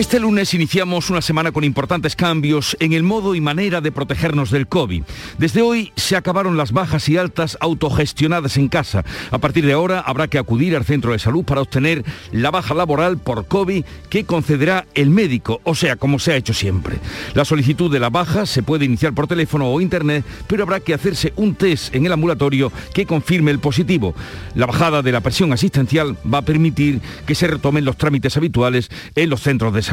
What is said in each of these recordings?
Este lunes iniciamos una semana con importantes cambios en el modo y manera de protegernos del COVID. Desde hoy se acabaron las bajas y altas autogestionadas en casa. A partir de ahora habrá que acudir al centro de salud para obtener la baja laboral por COVID que concederá el médico, o sea, como se ha hecho siempre. La solicitud de la baja se puede iniciar por teléfono o internet, pero habrá que hacerse un test en el ambulatorio que confirme el positivo. La bajada de la presión asistencial va a permitir que se retomen los trámites habituales en los centros de salud.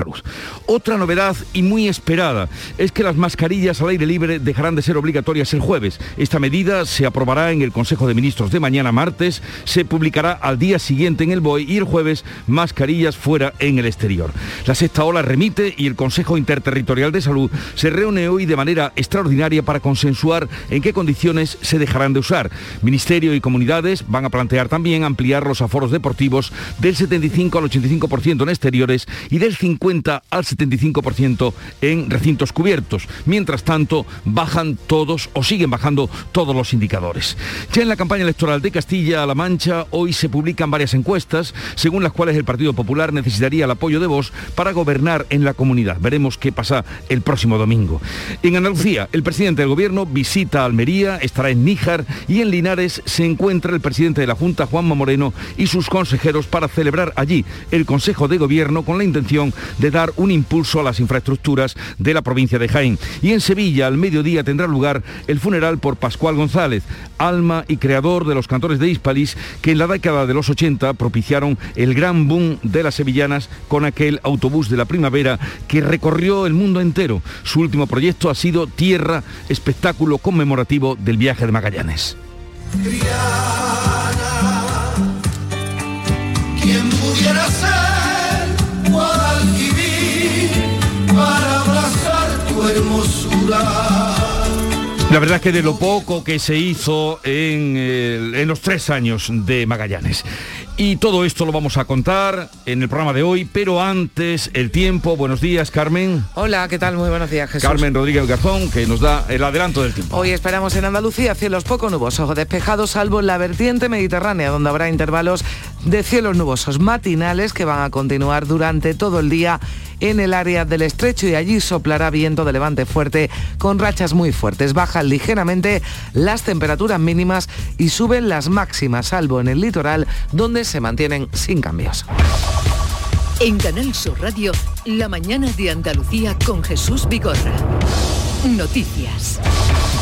Otra novedad y muy esperada es que las mascarillas al aire libre dejarán de ser obligatorias el jueves. Esta medida se aprobará en el Consejo de Ministros de mañana martes, se publicará al día siguiente en el BOE y el jueves mascarillas fuera en el exterior. La sexta ola remite y el Consejo Interterritorial de Salud se reúne hoy de manera extraordinaria para consensuar en qué condiciones se dejarán de usar. Ministerio y comunidades van a plantear también ampliar los aforos deportivos del 75 al 85% en exteriores y del 50 al 75% en recintos cubiertos. Mientras tanto, bajan todos o siguen bajando todos los indicadores. Ya en la campaña electoral de Castilla-La Mancha, hoy se publican varias encuestas, según las cuales el Partido Popular necesitaría el apoyo de Vox para gobernar en la comunidad. Veremos qué pasa el próximo domingo. En Andalucía, el presidente del gobierno visita Almería, estará en Níjar y en Linares se encuentra el presidente de la Junta, Juanma Moreno, y sus consejeros para celebrar allí el Consejo de Gobierno con la intención de dar un impulso a las infraestructuras de la provincia de Jaén. Y en Sevilla, al mediodía, tendrá lugar el funeral por Pascual González, alma y creador de los cantores de Hispalis, que en la década de los 80 propiciaron el gran boom de las sevillanas con aquel autobús de la primavera que recorrió el mundo entero. Su último proyecto ha sido Tierra, espectáculo conmemorativo del viaje de Magallanes. La verdad es que de lo poco que se hizo en, en, los tres años de Magallanes. Y todo esto lo vamos a contar en el programa de hoy, pero antes el tiempo. Buenos días, Carmen. Hola, ¿qué tal? Muy buenos días, Jesús. Carmen Rodríguez Garzón, que nos da el adelanto del tiempo. Hoy esperamos en Andalucía cielos poco nubosos o despejados, salvo en la vertiente mediterránea, donde habrá intervalos de cielos nubosos matinales que van a continuar durante todo el día en el área del estrecho y allí soplará viento de levante fuerte con rachas muy fuertes. Bajan ligeramente las temperaturas mínimas y suben las máximas, salvo en el litoral, donde se mantienen sin cambios. En Canal Sur Radio, la mañana de Andalucía con Jesús Vigorra. Noticias.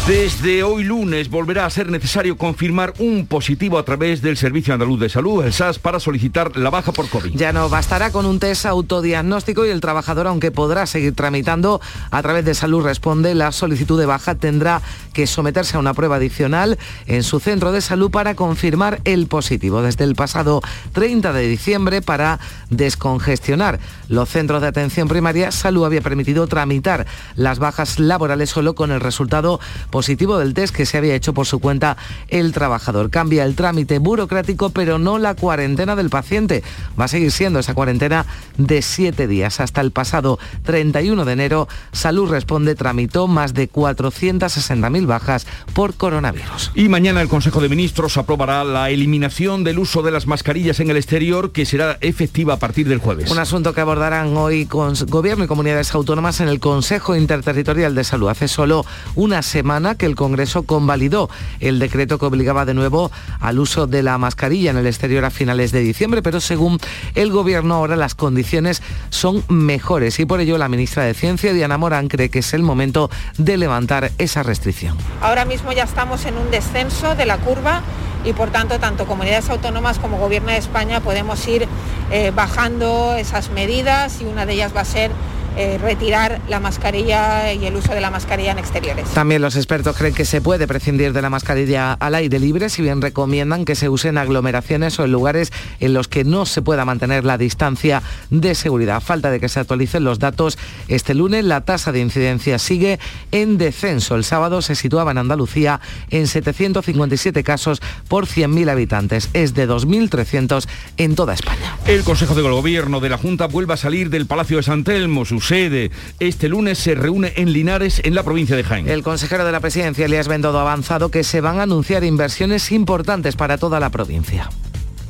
Desde hoy lunes volverá a ser necesario confirmar un positivo a través del Servicio Andaluz de Salud, el SAS, para solicitar la baja por COVID. Ya no bastará con un test autodiagnóstico y el trabajador, aunque podrá seguir tramitando a través de Salud Responde, la solicitud de baja tendrá que someterse a una prueba adicional en su centro de salud para confirmar el positivo. Desde el pasado 30 de diciembre, para descongestionar los centros de atención primaria, Salud había permitido tramitar las bajas laborales solo con el resultado positivo del test que se había hecho por su cuenta el trabajador. Cambia el trámite burocrático, pero no la cuarentena del paciente. Va a seguir siendo esa cuarentena de siete días. Hasta el pasado 31 de enero, Salud Responde tramitó más de 460.000 bajas por coronavirus. Y mañana el Consejo de Ministros aprobará la eliminación del uso de las mascarillas en el exterior, que será efectiva a partir del jueves. Un asunto que abordarán hoy con Gobierno y comunidades autónomas en el Consejo Interterritorial de Salud. Hace solo una semana que el Congreso convalidó el decreto que obligaba de nuevo al uso de la mascarilla en el exterior a finales de diciembre, pero según el Gobierno ahora las condiciones son mejores y por ello la ministra de Ciencia, Diana Morán, cree que es el momento de levantar esa restricción. Ahora mismo ya estamos en un descenso de la curva y por tanto tanto comunidades autónomas como Gobierno de España podemos ir eh, bajando esas medidas y una de ellas va a ser eh, retirar la mascarilla y el uso de la mascarilla en exteriores. También los expertos creen que se puede prescindir de la mascarilla al aire libre, si bien recomiendan que se use en aglomeraciones o en lugares en los que no se pueda mantener la distancia de seguridad. Falta de que se actualicen los datos este lunes, la tasa de incidencia sigue en descenso. El sábado se situaba en Andalucía en 757 casos por 100.000 habitantes. Es de 2.300 en toda España. El Consejo de Gobierno de la Junta vuelve a salir del Palacio de San Telmo sede. Este lunes se reúne en Linares, en la provincia de Jaén. El consejero de la presidencia, Elías Bendodo, ha avanzado que se van a anunciar inversiones importantes para toda la provincia.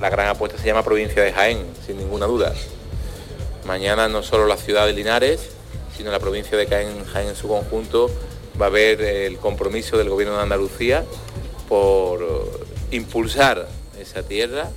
La gran apuesta se llama provincia de Jaén, sin ninguna duda. Mañana no solo la ciudad de Linares, sino la provincia de Jaén, Jaén en su conjunto va a ver el compromiso del gobierno de Andalucía por impulsar esa tierra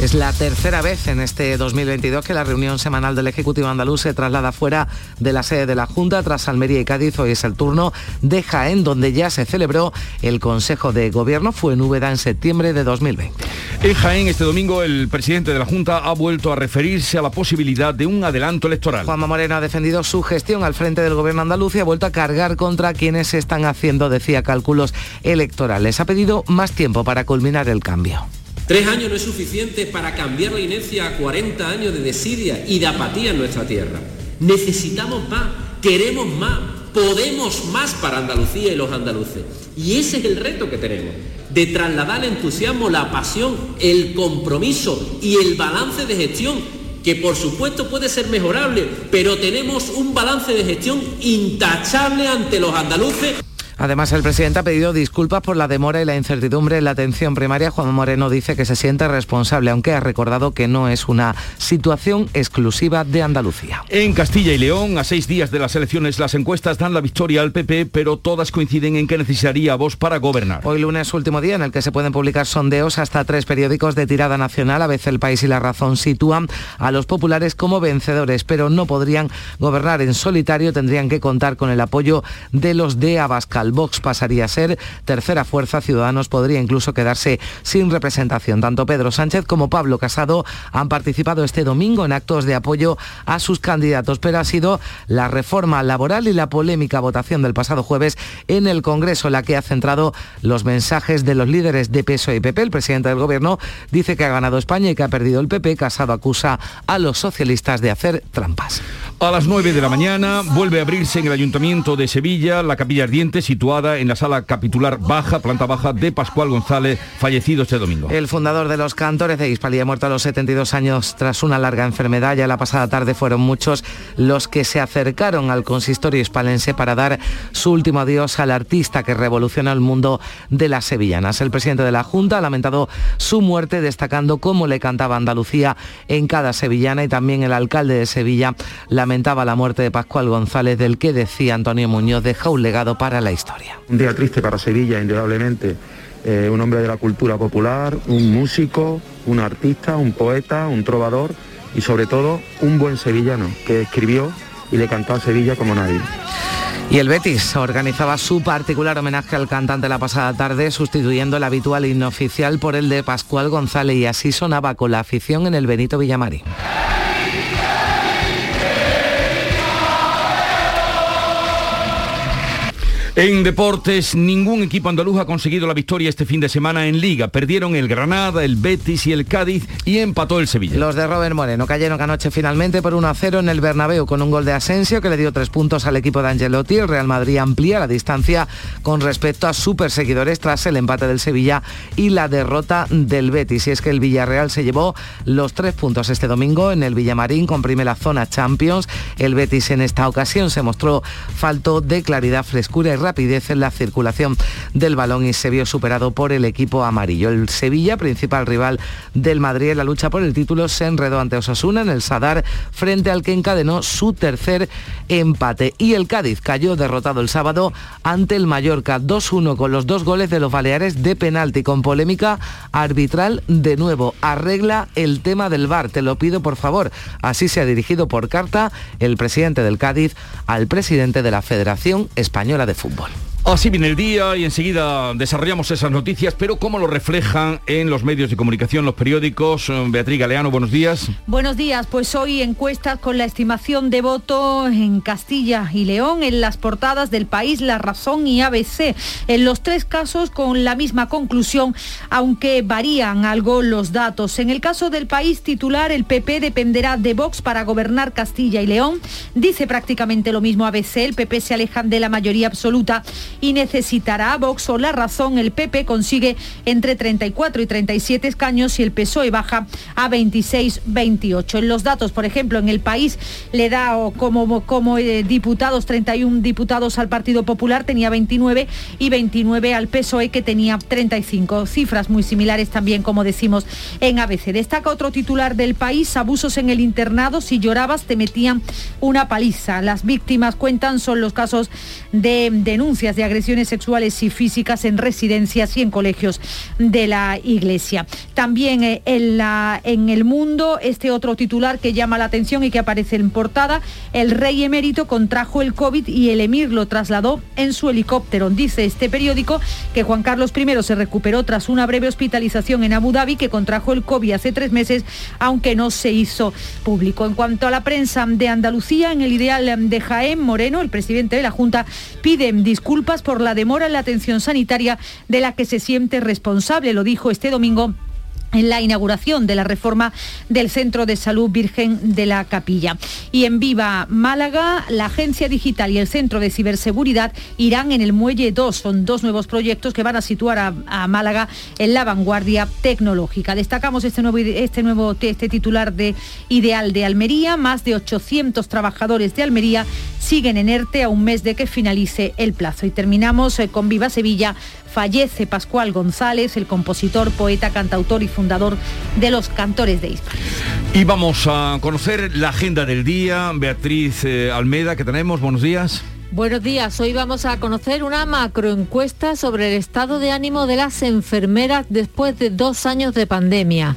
es la tercera vez en este 2022 que la reunión semanal del Ejecutivo andaluz se traslada fuera de la sede de la Junta tras Almería y Cádiz. Hoy es el turno de Jaén, donde ya se celebró el Consejo de Gobierno. Fue en Úbeda en septiembre de 2020. En Jaén, este domingo, el presidente de la Junta ha vuelto a referirse a la posibilidad de un adelanto electoral. Juanma Moreno ha defendido su gestión al frente del Gobierno andaluz y ha vuelto a cargar contra quienes están haciendo, decía, cálculos electorales. Ha pedido más tiempo para culminar el cambio. Tres años no es suficiente para cambiar la inercia a 40 años de desidia y de apatía en nuestra tierra. Necesitamos más, queremos más, podemos más para Andalucía y los andaluces. Y ese es el reto que tenemos, de trasladar el entusiasmo, la pasión, el compromiso y el balance de gestión que por supuesto puede ser mejorable, pero tenemos un balance de gestión intachable ante los andaluces. Además, el presidente ha pedido disculpas por la demora y la incertidumbre en la atención primaria. Juan Moreno dice que se siente responsable, aunque ha recordado que no es una situación exclusiva de Andalucía. En Castilla y León, a seis días de las elecciones, las encuestas dan la victoria al PP, pero todas coinciden en que necesitaría voz para gobernar. Hoy lunes, último día en el que se pueden publicar sondeos hasta tres periódicos de tirada nacional. A veces el país y la razón sitúan a los populares como vencedores, pero no podrían gobernar en solitario, tendrían que contar con el apoyo de los de Abascal. Vox pasaría a ser tercera fuerza, Ciudadanos podría incluso quedarse sin representación. Tanto Pedro Sánchez como Pablo Casado han participado este domingo en actos de apoyo a sus candidatos, pero ha sido la reforma laboral y la polémica votación del pasado jueves en el Congreso la que ha centrado los mensajes de los líderes de PSOE y PP. El presidente del Gobierno dice que ha ganado España y que ha perdido el PP. Casado acusa a los socialistas de hacer trampas. A las 9 de la mañana vuelve a abrirse en el Ayuntamiento de Sevilla la capilla ardiente en la sala capitular baja, planta baja de Pascual González, fallecido este domingo. El fundador de los cantores de Hispalia, muerto a los 72 años tras una larga enfermedad. Ya la pasada tarde fueron muchos los que se acercaron al consistorio hispalense para dar su último adiós al artista que revolucionó el mundo de las sevillanas. El presidente de la Junta ha lamentado su muerte, destacando cómo le cantaba Andalucía en cada sevillana y también el alcalde de Sevilla la lamentaba la muerte de Pascual González, del que decía Antonio Muñoz deja un legado para la historia. Un día triste para Sevilla, indudablemente. Eh, un hombre de la cultura popular, un músico, un artista, un poeta, un trovador y sobre todo un buen sevillano que escribió y le cantó a Sevilla como nadie. Y el Betis organizaba su particular homenaje al cantante la pasada tarde, sustituyendo el habitual himno oficial por el de Pascual González y así sonaba con la afición en el Benito Villamarín. En deportes, ningún equipo andaluz ha conseguido la victoria este fin de semana en Liga. Perdieron el Granada, el Betis y el Cádiz y empató el Sevilla. Los de Robert Moreno cayeron anoche finalmente por 1-0 en el Bernabéu con un gol de Asensio que le dio tres puntos al equipo de Angelotti. El Real Madrid amplía la distancia con respecto a sus perseguidores tras el empate del Sevilla y la derrota del Betis. Y es que el Villarreal se llevó los tres puntos este domingo en el Villamarín con primera zona Champions. El Betis en esta ocasión se mostró falto de claridad, frescura y rapidez en la circulación del balón y se vio superado por el equipo amarillo. El Sevilla, principal rival del Madrid en la lucha por el título, se enredó ante Osasuna en el Sadar frente al que encadenó su tercer empate. Y el Cádiz cayó derrotado el sábado ante el Mallorca 2-1 con los dos goles de los Baleares de penalti con polémica arbitral de nuevo. Arregla el tema del VAR, te lo pido por favor. Así se ha dirigido por carta el presidente del Cádiz al presidente de la Federación Española de Fútbol fútbol. Así viene el día y enseguida desarrollamos esas noticias, pero ¿cómo lo reflejan en los medios de comunicación, los periódicos? Eh, Beatriz Galeano, buenos días. Buenos días, pues hoy encuestas con la estimación de voto en Castilla y León, en las portadas del país La Razón y ABC. En los tres casos con la misma conclusión, aunque varían algo los datos. En el caso del país titular, el PP dependerá de Vox para gobernar Castilla y León. Dice prácticamente lo mismo ABC, el PP se aleja de la mayoría absoluta y necesitará a Vox o la razón. El PP consigue entre 34 y 37 escaños y el PSOE baja a 26, 28. En los datos, por ejemplo, en el país le da como, como eh, diputados 31 diputados al Partido Popular, tenía 29 y 29 al PSOE que tenía 35. Cifras muy similares también, como decimos en ABC. Destaca otro titular del país, abusos en el internado, si llorabas te metían una paliza. Las víctimas cuentan son los casos de denuncias de agresiones sexuales y físicas en residencias y en colegios de la Iglesia. También eh, en, la, en el mundo, este otro titular que llama la atención y que aparece en portada, el rey emérito contrajo el COVID y el emir lo trasladó en su helicóptero. Dice este periódico que Juan Carlos I se recuperó tras una breve hospitalización en Abu Dhabi, que contrajo el COVID hace tres meses, aunque no se hizo público. En cuanto a la prensa de Andalucía, en el ideal de Jaén Moreno, el presidente de la Junta, pide disculpas por la demora en la atención sanitaria de la que se siente responsable, lo dijo este domingo en la inauguración de la reforma del Centro de Salud Virgen de la Capilla. Y en Viva Málaga, la Agencia Digital y el Centro de Ciberseguridad irán en el Muelle 2. Son dos nuevos proyectos que van a situar a, Málaga en la vanguardia tecnológica. Destacamos este nuevo, este nuevo este titular de Ideal de Almería. Más de 800 trabajadores de Almería siguen en ERTE a un mes de que finalice el plazo. Y terminamos eh, con Viva Sevilla fallece Pascual González, el compositor, poeta, cantautor y fundador de los Cantores de Hispania. Y vamos a conocer la agenda del día. Beatriz eh, Almeda, que tenemos. Buenos días. Buenos días, hoy vamos a conocer una macroencuesta sobre el estado de ánimo de las enfermeras después de dos años de pandemia.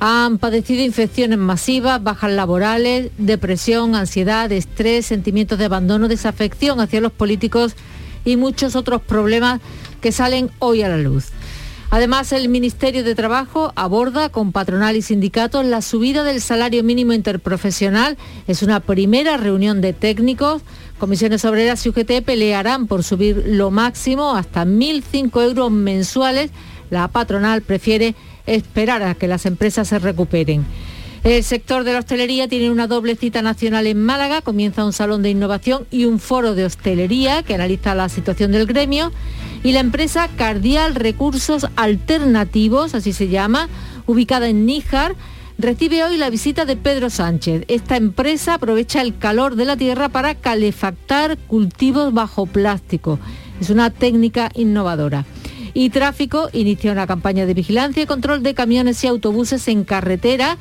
Han padecido infecciones masivas, bajas laborales, depresión, ansiedad, estrés, sentimientos de abandono, desafección hacia los políticos y muchos otros problemas que salen hoy a la luz. Además, el Ministerio de Trabajo aborda con patronal y sindicatos la subida del salario mínimo interprofesional. Es una primera reunión de técnicos. Comisiones Obreras y UGT pelearán por subir lo máximo hasta 1.005 euros mensuales. La patronal prefiere esperar a que las empresas se recuperen. El sector de la hostelería tiene una doble cita nacional en Málaga. Comienza un salón de innovación y un foro de hostelería que analiza la situación del gremio y la empresa Cardial Recursos Alternativos, así se llama, ubicada en Níjar, recibe hoy la visita de Pedro Sánchez. Esta empresa aprovecha el calor de la tierra para calefactar cultivos bajo plástico. Es una técnica innovadora. Y Tráfico inicia una campaña de vigilancia y control de camiones y autobuses en carretera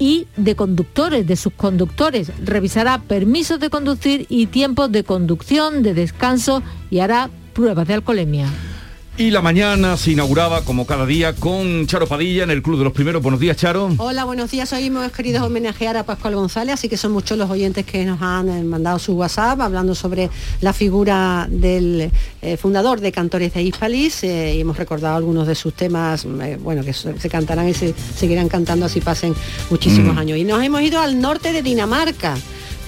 y de conductores, de sus conductores. Revisará permisos de conducir y tiempos de conducción, de descanso y hará pruebas de alcoholemia. Y la mañana se inauguraba, como cada día, con Charo Padilla en el Club de los Primeros. Buenos días, Charo. Hola, buenos días. Hoy hemos querido homenajear a Pascual González, así que son muchos los oyentes que nos han eh, mandado su WhatsApp hablando sobre la figura del eh, fundador de Cantores de Hispalis eh, y hemos recordado algunos de sus temas, bueno, que se, cantarán y se seguirán cantando así pasen muchísimos mm. años. Y nos hemos ido al norte de Dinamarca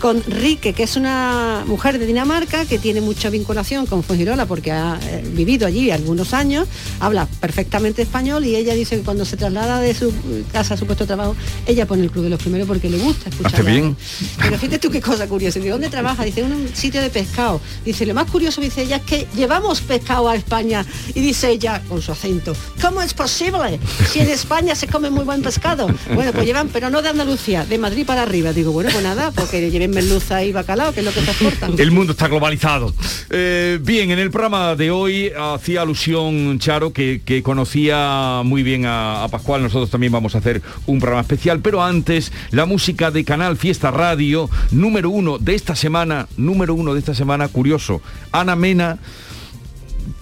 con Rique, que es una mujer de Dinamarca que tiene mucha vinculación con Fuengirola porque ha eh, vivido allí algunos años, habla perfectamente español y ella dice que cuando se traslada de su casa a su puesto de trabajo, ella pone el Club de los Primeros porque le gusta escuchar. bien. Pero fíjate tú qué cosa curiosa. ¿De dónde trabaja? Dice, en un sitio de pescado. Dice, lo más curioso, dice ella, es que llevamos pescado a España. Y dice ella, con su acento, ¿cómo es posible? Si en España se come muy buen pescado. Bueno, pues llevan, pero no de Andalucía, de Madrid para arriba. Digo, bueno, pues nada, porque lleven merluza y bacalao, que es lo que te exportan. El mundo está globalizado. Eh, bien, en el programa de hoy hacía alusión Charo, que, conocía muy bien a, Pascual. Nosotros también vamos a hacer un programa especial, pero antes, la música de Canal Fiesta Radio, número uno de esta semana, número uno de esta semana, curioso. Ana Mena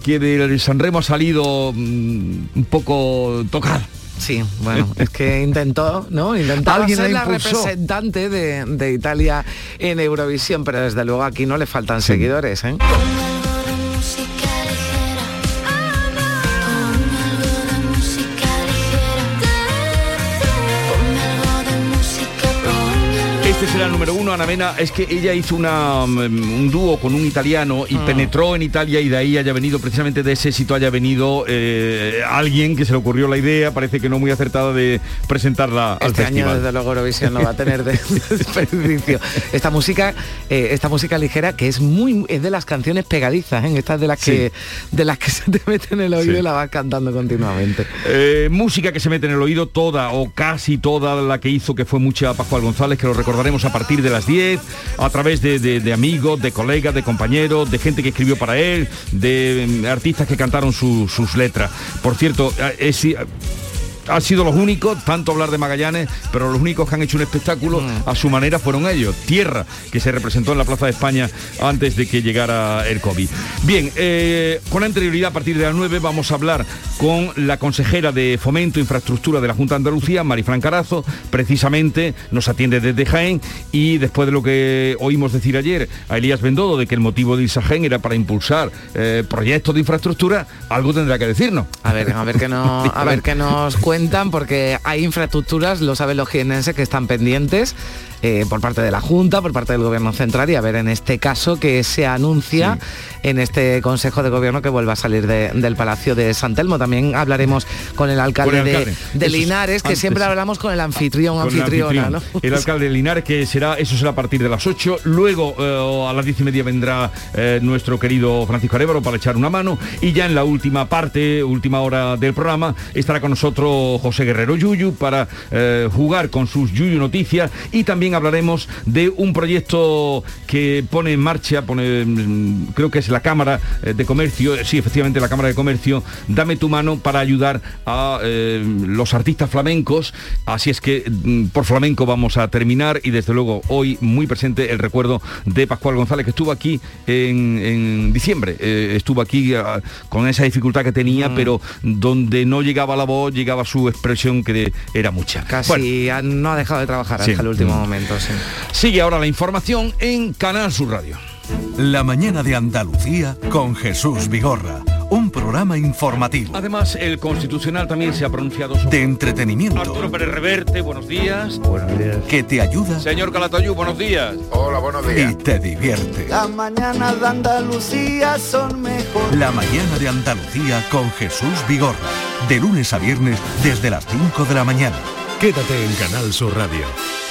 que del Sanremo ha salido mm, un poco tocada Sí, bueno, es que intentó, ¿no? Intentaba ser la representante de, Italia en Eurovisión, pero desde luego aquí no le faltan seguidores, ¿eh? Ana Mena, es que ella hizo una, mm, un dúo con un italiano y Ah. penetró en Italia y de ahí haya venido, precisamente de ese éxito haya venido eh, alguien que se le ocurrió la idea, parece que no muy acertada de presentarla al Este año, desde luego, Eurovisión no va a tener de- desperdicio. Esta música, eh, esta música ligera que es muy, es de las canciones pegadizas, ¿eh? Estas de las que, de las que se te mete en el oído Sí. y la vas cantando continuamente. Eh, música que se mete en el oído toda o casi toda la que hizo que fue mucha Pascual González, que lo recordaremos a partir de las 10, a través de, de- amigos, de colegas, de compañeros, de gente que escribió para él, de mm, artistas que cantaron su- sus letras. Por cierto, eh, es- ha sido los únicos, tanto hablar de Magallanes, pero los únicos que han hecho un espectáculo a su manera fueron ellos. Tierra, que se representó en la Plaza de España antes de que llegara el COVID. Bien, eh, con anterioridad, a partir de las 9, vamos a hablar con la consejera de Fomento e Infraestructura de la Junta de Andalucía, Marifran Carazo, precisamente nos atiende desde Jaén y después de lo que oímos decir ayer a Elías Bendodo de que el motivo de irse era para impulsar eh, proyectos de infraestructura, algo tendrá que decirnos. A ver, a ver qué no, a ver qué nos cuentan, porque hay infraestructuras, lo saben los jienenses, que están pendientes eh, por parte de la Junta, por parte del Gobierno Central, y a ver en este caso que se anuncia en este Consejo de Gobierno que vuelva a salir de- del Palacio de San Telmo. También hablaremos con el alcalde, Con el alcalde. de, de Eso es Linares, que antes. siempre hablamos con el anfitrión, Con el anfitriona, anfitrión, ¿no? El alcalde de Linares, que será, eso será a partir de las 8. Luego eh, a las 10 y media vendrá eh, nuestro querido Francisco Arevalo para echar una mano. Y ya en la última parte, última hora del programa, estará con nosotros José Guerrero Yuyu para jugar con sus Yuyu Noticias. Y también hablaremos de un proyecto que pone en marcha, pone, mm, creo que es la Cámara eh, de Comercio, eh, sí, efectivamente la Cámara de Comercio, dame tu mano para ayudar a eh, los artistas flamencos. Así es que mm, por flamenco vamos a terminar y desde luego hoy muy presente el recuerdo de Pascual González que estuvo aquí en, en diciembre. Eh, estuvo aquí con esa dificultad que tenía, Mm. pero donde no llegaba la voz, llegaba su expresión que era mucha. Casi no ha dejado de trabajar Sí. hasta el último Mm. Momento. sí. Sigue ahora la información en Canal Sur Radio. La mañana de Andalucía con Jesús Vigorra. Un programa informativo. Además, el Constitucional también se ha pronunciado sobre... De entretenimiento. Arturo Pérez Reverte, buenos días. Buenos días. Que te ayuda Señor Calatayú, buenos días. Hola, buenos y te divierte. Las mañanas de Andalucía son mejor. La mañana de Andalucía con Jesús Vigorra. De lunes a viernes desde las 5 de la mañana. Quédate en Canal Sur Radio,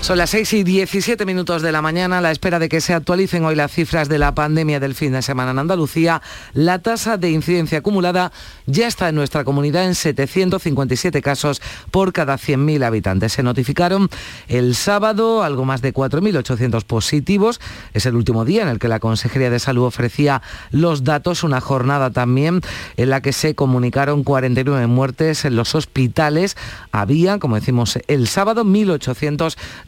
Son las 6 y 17 minutos de la mañana a la espera de que se actualicen hoy las cifras de la pandemia del fin de semana en Andalucía. La tasa de incidencia acumulada ya está en nuestra comunidad en 757 casos por cada 100.000 habitantes. Se notificaron el sábado algo más de 4.800 positivos. Es el último día en el que la Consejería de Salud ofrecía los datos, una jornada también en la que se comunicaron 49 muertes en los hospitales. Había, como decimos, el sábado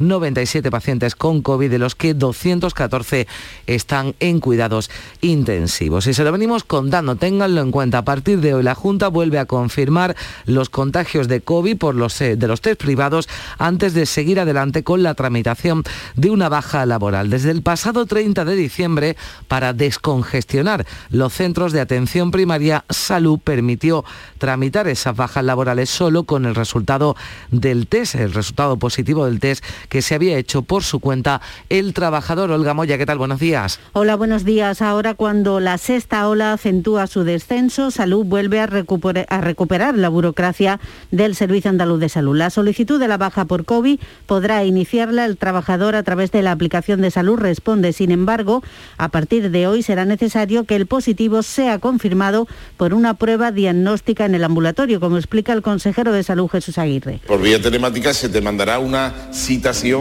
1.897 pacientes con COVID, de los que 214 están en cuidados intensivos. Y se lo venimos contando, ténganlo en cuenta. A partir de hoy la Junta vuelve a confirmar los contagios de COVID por los, eh, de los test privados antes de seguir adelante con la tramitación de una baja laboral. Desde el pasado 30 de diciembre, para descongestionar los centros de atención primaria, Salud permitió tramitar esas bajas laborales solo con el resultado del test, el resultado positivo del test que se había hecho por su cuenta el trabajador. Olga Moya, ¿qué tal? Buenos días. Hola, buenos días. Ahora cuando la sexta ola acentúa su descenso, Salud vuelve a recuperar, a recuperar la burocracia del Servicio Andaluz de Salud. La solicitud de la baja por COVID podrá iniciarla el trabajador a través de la aplicación de Salud Responde. Sin embargo, a partir de hoy será necesario que el positivo sea confirmado por una prueba diagnóstica en el ambulatorio, como explica el consejero de Salud Jesús Aguirre. Por vía telemática se te mandará una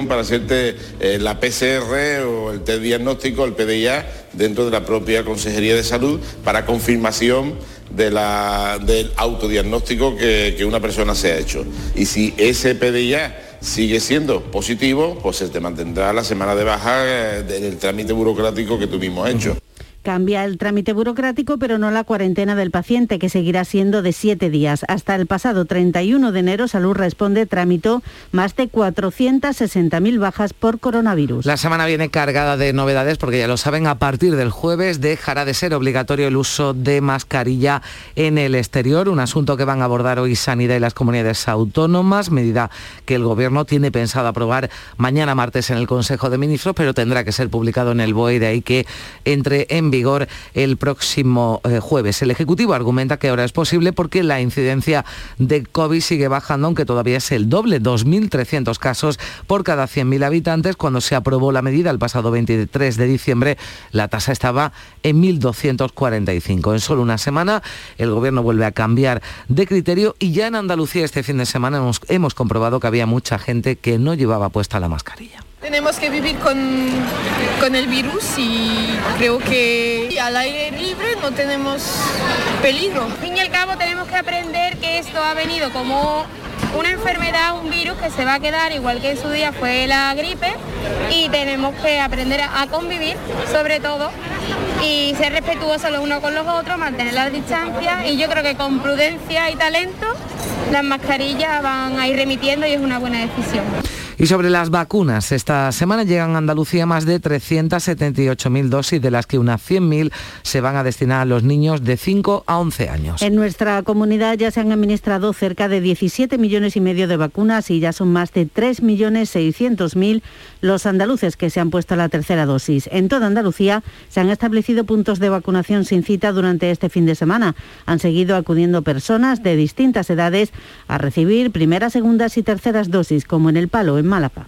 para hacerte eh, la PCR o el test diagnóstico, el PDIA, dentro de la propia Consejería de Salud para confirmación del autodiagnóstico que, que una persona se ha hecho. Y si ese PDIA sigue siendo positivo, pues se te mantendrá la semana de baja eh, del trámite burocrático que tú mismo has hecho. Cambia el trámite burocrático, pero no la cuarentena del paciente, que seguirá siendo de siete días. Hasta el pasado 31 de enero, Salud Responde tramitó más de 460.000 bajas por coronavirus. La semana viene cargada de novedades porque ya lo saben, a partir del jueves dejará de ser obligatorio el uso de mascarilla en el exterior, un asunto que van a abordar hoy Sanidad y las comunidades autónomas, medida que el Gobierno tiene pensado aprobar mañana martes en el Consejo de Ministros, pero tendrá que ser publicado en el BOE, de ahí que entre en vigor el próximo eh, jueves. El Ejecutivo argumenta que ahora es posible porque la incidencia de COVID sigue bajando, aunque todavía es el doble, 2.300 casos por cada 100.000 habitantes. Cuando se aprobó la medida el pasado 23 de diciembre, la tasa estaba en 1.245. En solo una semana, el Gobierno vuelve a cambiar de criterio y ya en Andalucía este fin de semana hemos, hemos comprobado que había mucha gente que no llevaba puesta la mascarilla. Tenemos que vivir con, con, el virus y creo que al aire libre no tenemos peligro. Al fin y al cabo tenemos que aprender que esto ha venido como una enfermedad, un virus que se va a quedar igual que en su día fue la gripe y tenemos que aprender a convivir sobre todo y ser respetuosos los unos con los otros, mantener la distancia y yo creo que con prudencia y talento las mascarillas van a ir remitiendo y es una buena decisión. Y sobre las vacunas, esta semana llegan a Andalucía más de 378.000 dosis, de las que unas 100.000 se van a destinar a los niños de 5 a 11 años. En nuestra comunidad ya se han administrado cerca de 17 millones y medio de vacunas y ya son más de 3.600.000 los andaluces que se han puesto la tercera dosis. En toda Andalucía se han establecido puntos de vacunación sin cita durante este fin de semana. Han seguido acudiendo personas de distintas edades a recibir primeras, segundas y terceras dosis, como en El Palo, en Málaga.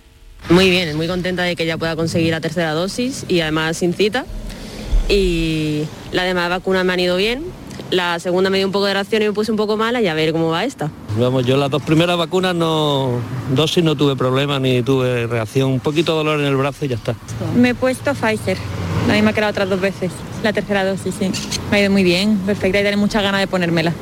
Muy bien, muy contenta de que ya pueda conseguir la tercera dosis y además sin cita. Y las demás vacunas me han ido bien. La segunda me dio un poco de reacción y me puse un poco mala y a ver cómo va esta. Vamos, yo las dos primeras vacunas no, dosis no tuve problema ni tuve reacción. Un poquito de dolor en el brazo y ya está. Me he puesto Pfizer. La misma que la otras dos veces. La tercera dosis, sí. Me ha ido muy bien, perfecta y tengo muchas ganas de ponérmela.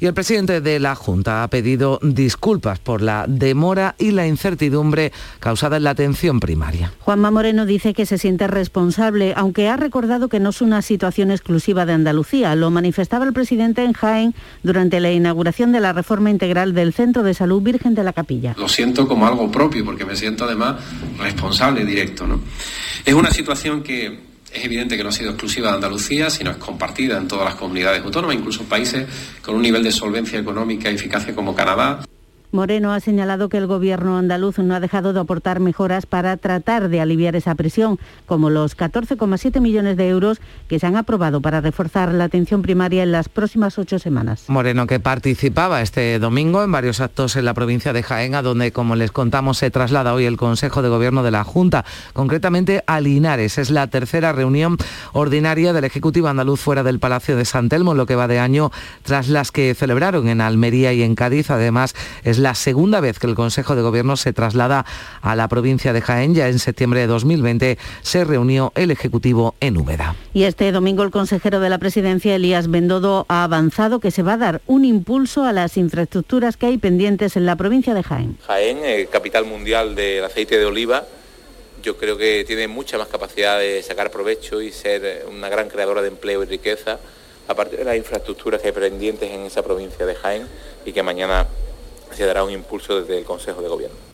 Y el presidente de la Junta ha pedido disculpas por la demora y la incertidumbre causada en la atención primaria. Juanma Moreno dice que se siente responsable, aunque ha recordado que no es una situación exclusiva de Andalucía. Lo manifestaba el presidente en Jaén durante la inauguración de la reforma integral del Centro de Salud Virgen de la Capilla. Lo siento como algo propio, porque me siento además responsable directo. ¿no? Es una situación que es evidente que no ha sido exclusiva de Andalucía, sino es compartida en todas las comunidades autónomas, incluso países con un nivel de solvencia económica y eficacia como Canadá. Moreno ha señalado que el gobierno andaluz no ha dejado de aportar mejoras para tratar de aliviar esa presión, como los 14,7 millones de euros que se han aprobado para reforzar la atención primaria en las próximas ocho semanas. Moreno, que participaba este domingo en varios actos en la provincia de Jaén, a donde, como les contamos, se traslada hoy el Consejo de Gobierno de la Junta, concretamente a Linares. Es la tercera reunión ordinaria del Ejecutivo andaluz fuera del Palacio de San Telmo, lo que va de año tras las que celebraron en Almería y en Cádiz. Además, es la segunda vez que el Consejo de Gobierno se traslada a la provincia de Jaén. Ya en septiembre de 2020 se reunió el Ejecutivo en Úbeda. Y este domingo el consejero de la presidencia, Elías Bendodo, ha avanzado que se va a dar un impulso a las infraestructuras que hay pendientes en la provincia de Jaén. Jaén, eh, capital mundial del aceite de oliva, yo creo que tiene mucha más capacidad de sacar provecho y ser eh, una gran creadora de empleo y riqueza, aparte de las infraestructuras que hay pendientes en esa provincia de Jaén y que mañana se dará un impulso desde el Consejo de Gobierno.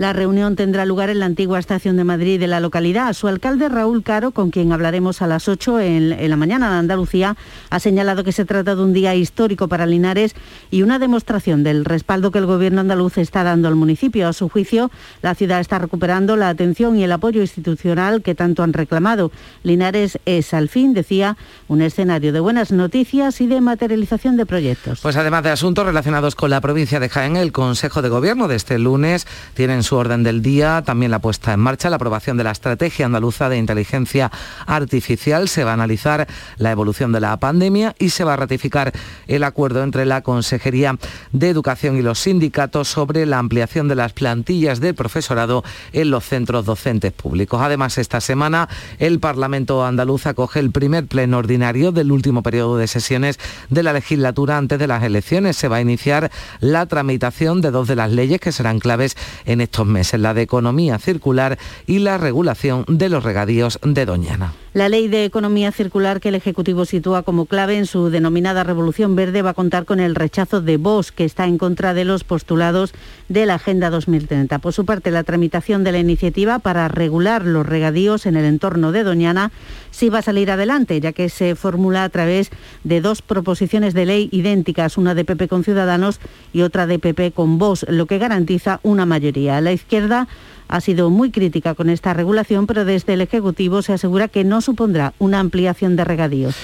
La reunión tendrá lugar en la antigua estación de Madrid de la localidad. Su alcalde Raúl Caro, con quien hablaremos a las 8 en, la mañana de Andalucía, ha señalado que se trata de un día histórico para Linares y una demostración del respaldo que el gobierno andaluz está dando al municipio. A su juicio, la ciudad está recuperando la atención y el apoyo institucional que tanto han reclamado. Linares es, al fin, decía, un escenario de buenas noticias y de materialización de proyectos. Pues además de asuntos relacionados con la provincia de Jaén, el Consejo de Gobierno de este lunes tiene en su orden del día también la puesta en marcha, la aprobación de la Estrategia Andaluza de Inteligencia Artificial. Se va a analizar la evolución de la pandemia y se va a ratificar el acuerdo entre la Consejería de Educación y los sindicatos sobre la ampliación de las plantillas de profesorado en los centros docentes públicos. Además, esta semana el Parlamento andaluz acoge el primer pleno ordinario del último periodo de sesiones de la legislatura antes de las elecciones. Se va a iniciar la tramitación de dos de las leyes que serán claves en estos estos meses, la de economía circular y la regulación de los regadíos de Doñana. La ley de economía circular que el Ejecutivo sitúa como clave en su denominada Revolución Verde va a contar con el rechazo de Vox, que está en contra de los postulados de la Agenda 2030. Por su parte, la tramitación de la iniciativa para regular los regadíos en el entorno de Doñana sí va a salir adelante, ya que se formula a través de dos proposiciones de ley idénticas, una de PP con Ciudadanos y otra de PP con Vox, lo que garantiza una mayoría. La izquierda ha sido muy crítica con esta regulación, pero desde el Ejecutivo se asegura que no supondrá una ampliación de regadíos.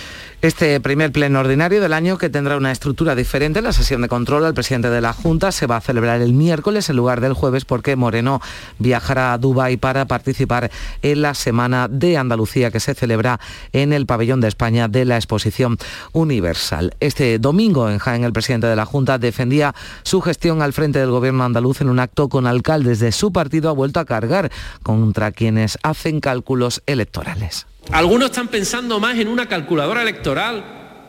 Este primer pleno ordinario del año, que tendrá una estructura diferente, la sesión de control al presidente de la Junta se va a celebrar el miércoles en lugar del jueves porque Moreno viajará a Dubái para participar en la Semana de Andalucía que se celebra en el pabellón de España de la Exposición Universal. Este domingo en Jaén el presidente de la Junta defendía su gestión al frente del gobierno andaluz en un acto con alcaldes de su partido ha vuelto a cargar contra quienes hacen cálculos electorales. Algunos están pensando más en una calculadora electoral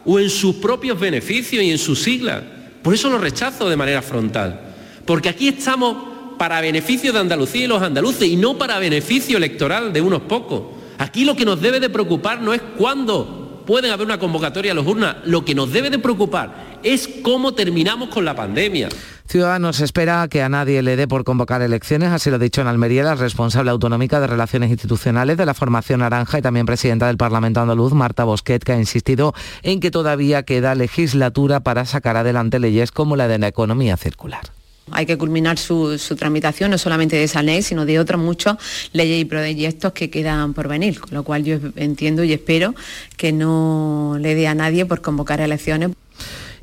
o en sus propios beneficios y en sus siglas. Por eso lo rechazo de manera frontal. Porque aquí estamos para beneficio de Andalucía y los andaluces y no para beneficio electoral de unos pocos. Aquí lo que nos debe de preocupar no es cuándo pueden haber una convocatoria a los urnas, lo que nos debe de preocupar es cómo terminamos con la pandemia. Ciudadanos espera que a nadie le dé por convocar elecciones, así lo ha dicho en Almería la responsable autonómica de Relaciones Institucionales de la Formación Naranja y también presidenta del Parlamento Andaluz, Marta Bosquet, que ha insistido en que todavía queda legislatura para sacar adelante leyes como la de la economía circular. Hay que culminar su, tramitación, no solamente de esa ley, sino de otras muchas leyes y proyectos que quedan por venir, con lo cual yo entiendo y espero que no le dé a nadie por convocar elecciones.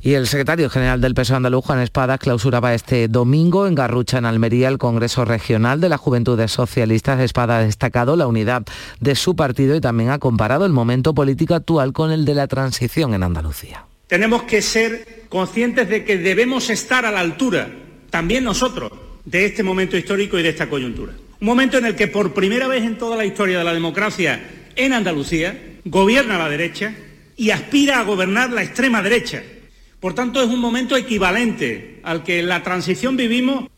Y el secretario general del PSOE andaluz, Juan Espada, clausuraba este domingo en Garrucha, en Almería, el Congreso Regional de la Juventudes Socialistas. Espada ha destacado la unidad de su partido y también ha comparado el momento político actual con el de la transición en Andalucía. Tenemos que ser conscientes de que debemos estar a la altura, también nosotros, de este momento histórico y de esta coyuntura. Un momento en el que por primera vez en toda la historia de la democracia en Andalucía gobierna la derecha y aspira a gobernar la extrema derecha por tanto, es un momento equivalente al que en la transición vivimos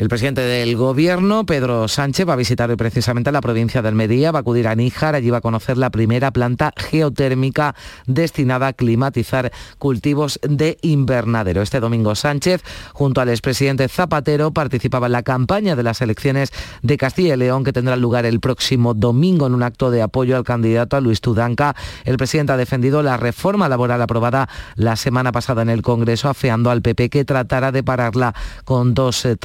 el presidente del Gobierno, Pedro Sánchez, va a visitar precisamente la provincia de Almería, va a acudir a Níjar, allí va a conocer la primera planta geotérmica destinada a climatizar cultivos de invernadero. Este domingo Sánchez, junto al expresidente Zapatero, participaba en la campaña de las elecciones de Castilla y León que tendrá lugar el próximo domingo en un acto de apoyo al candidato a Luis Tudanca. El presidente ha defendido la reforma laboral aprobada la semana pasada en el Congreso, afeando al PP que tratara de pararla con dos eh,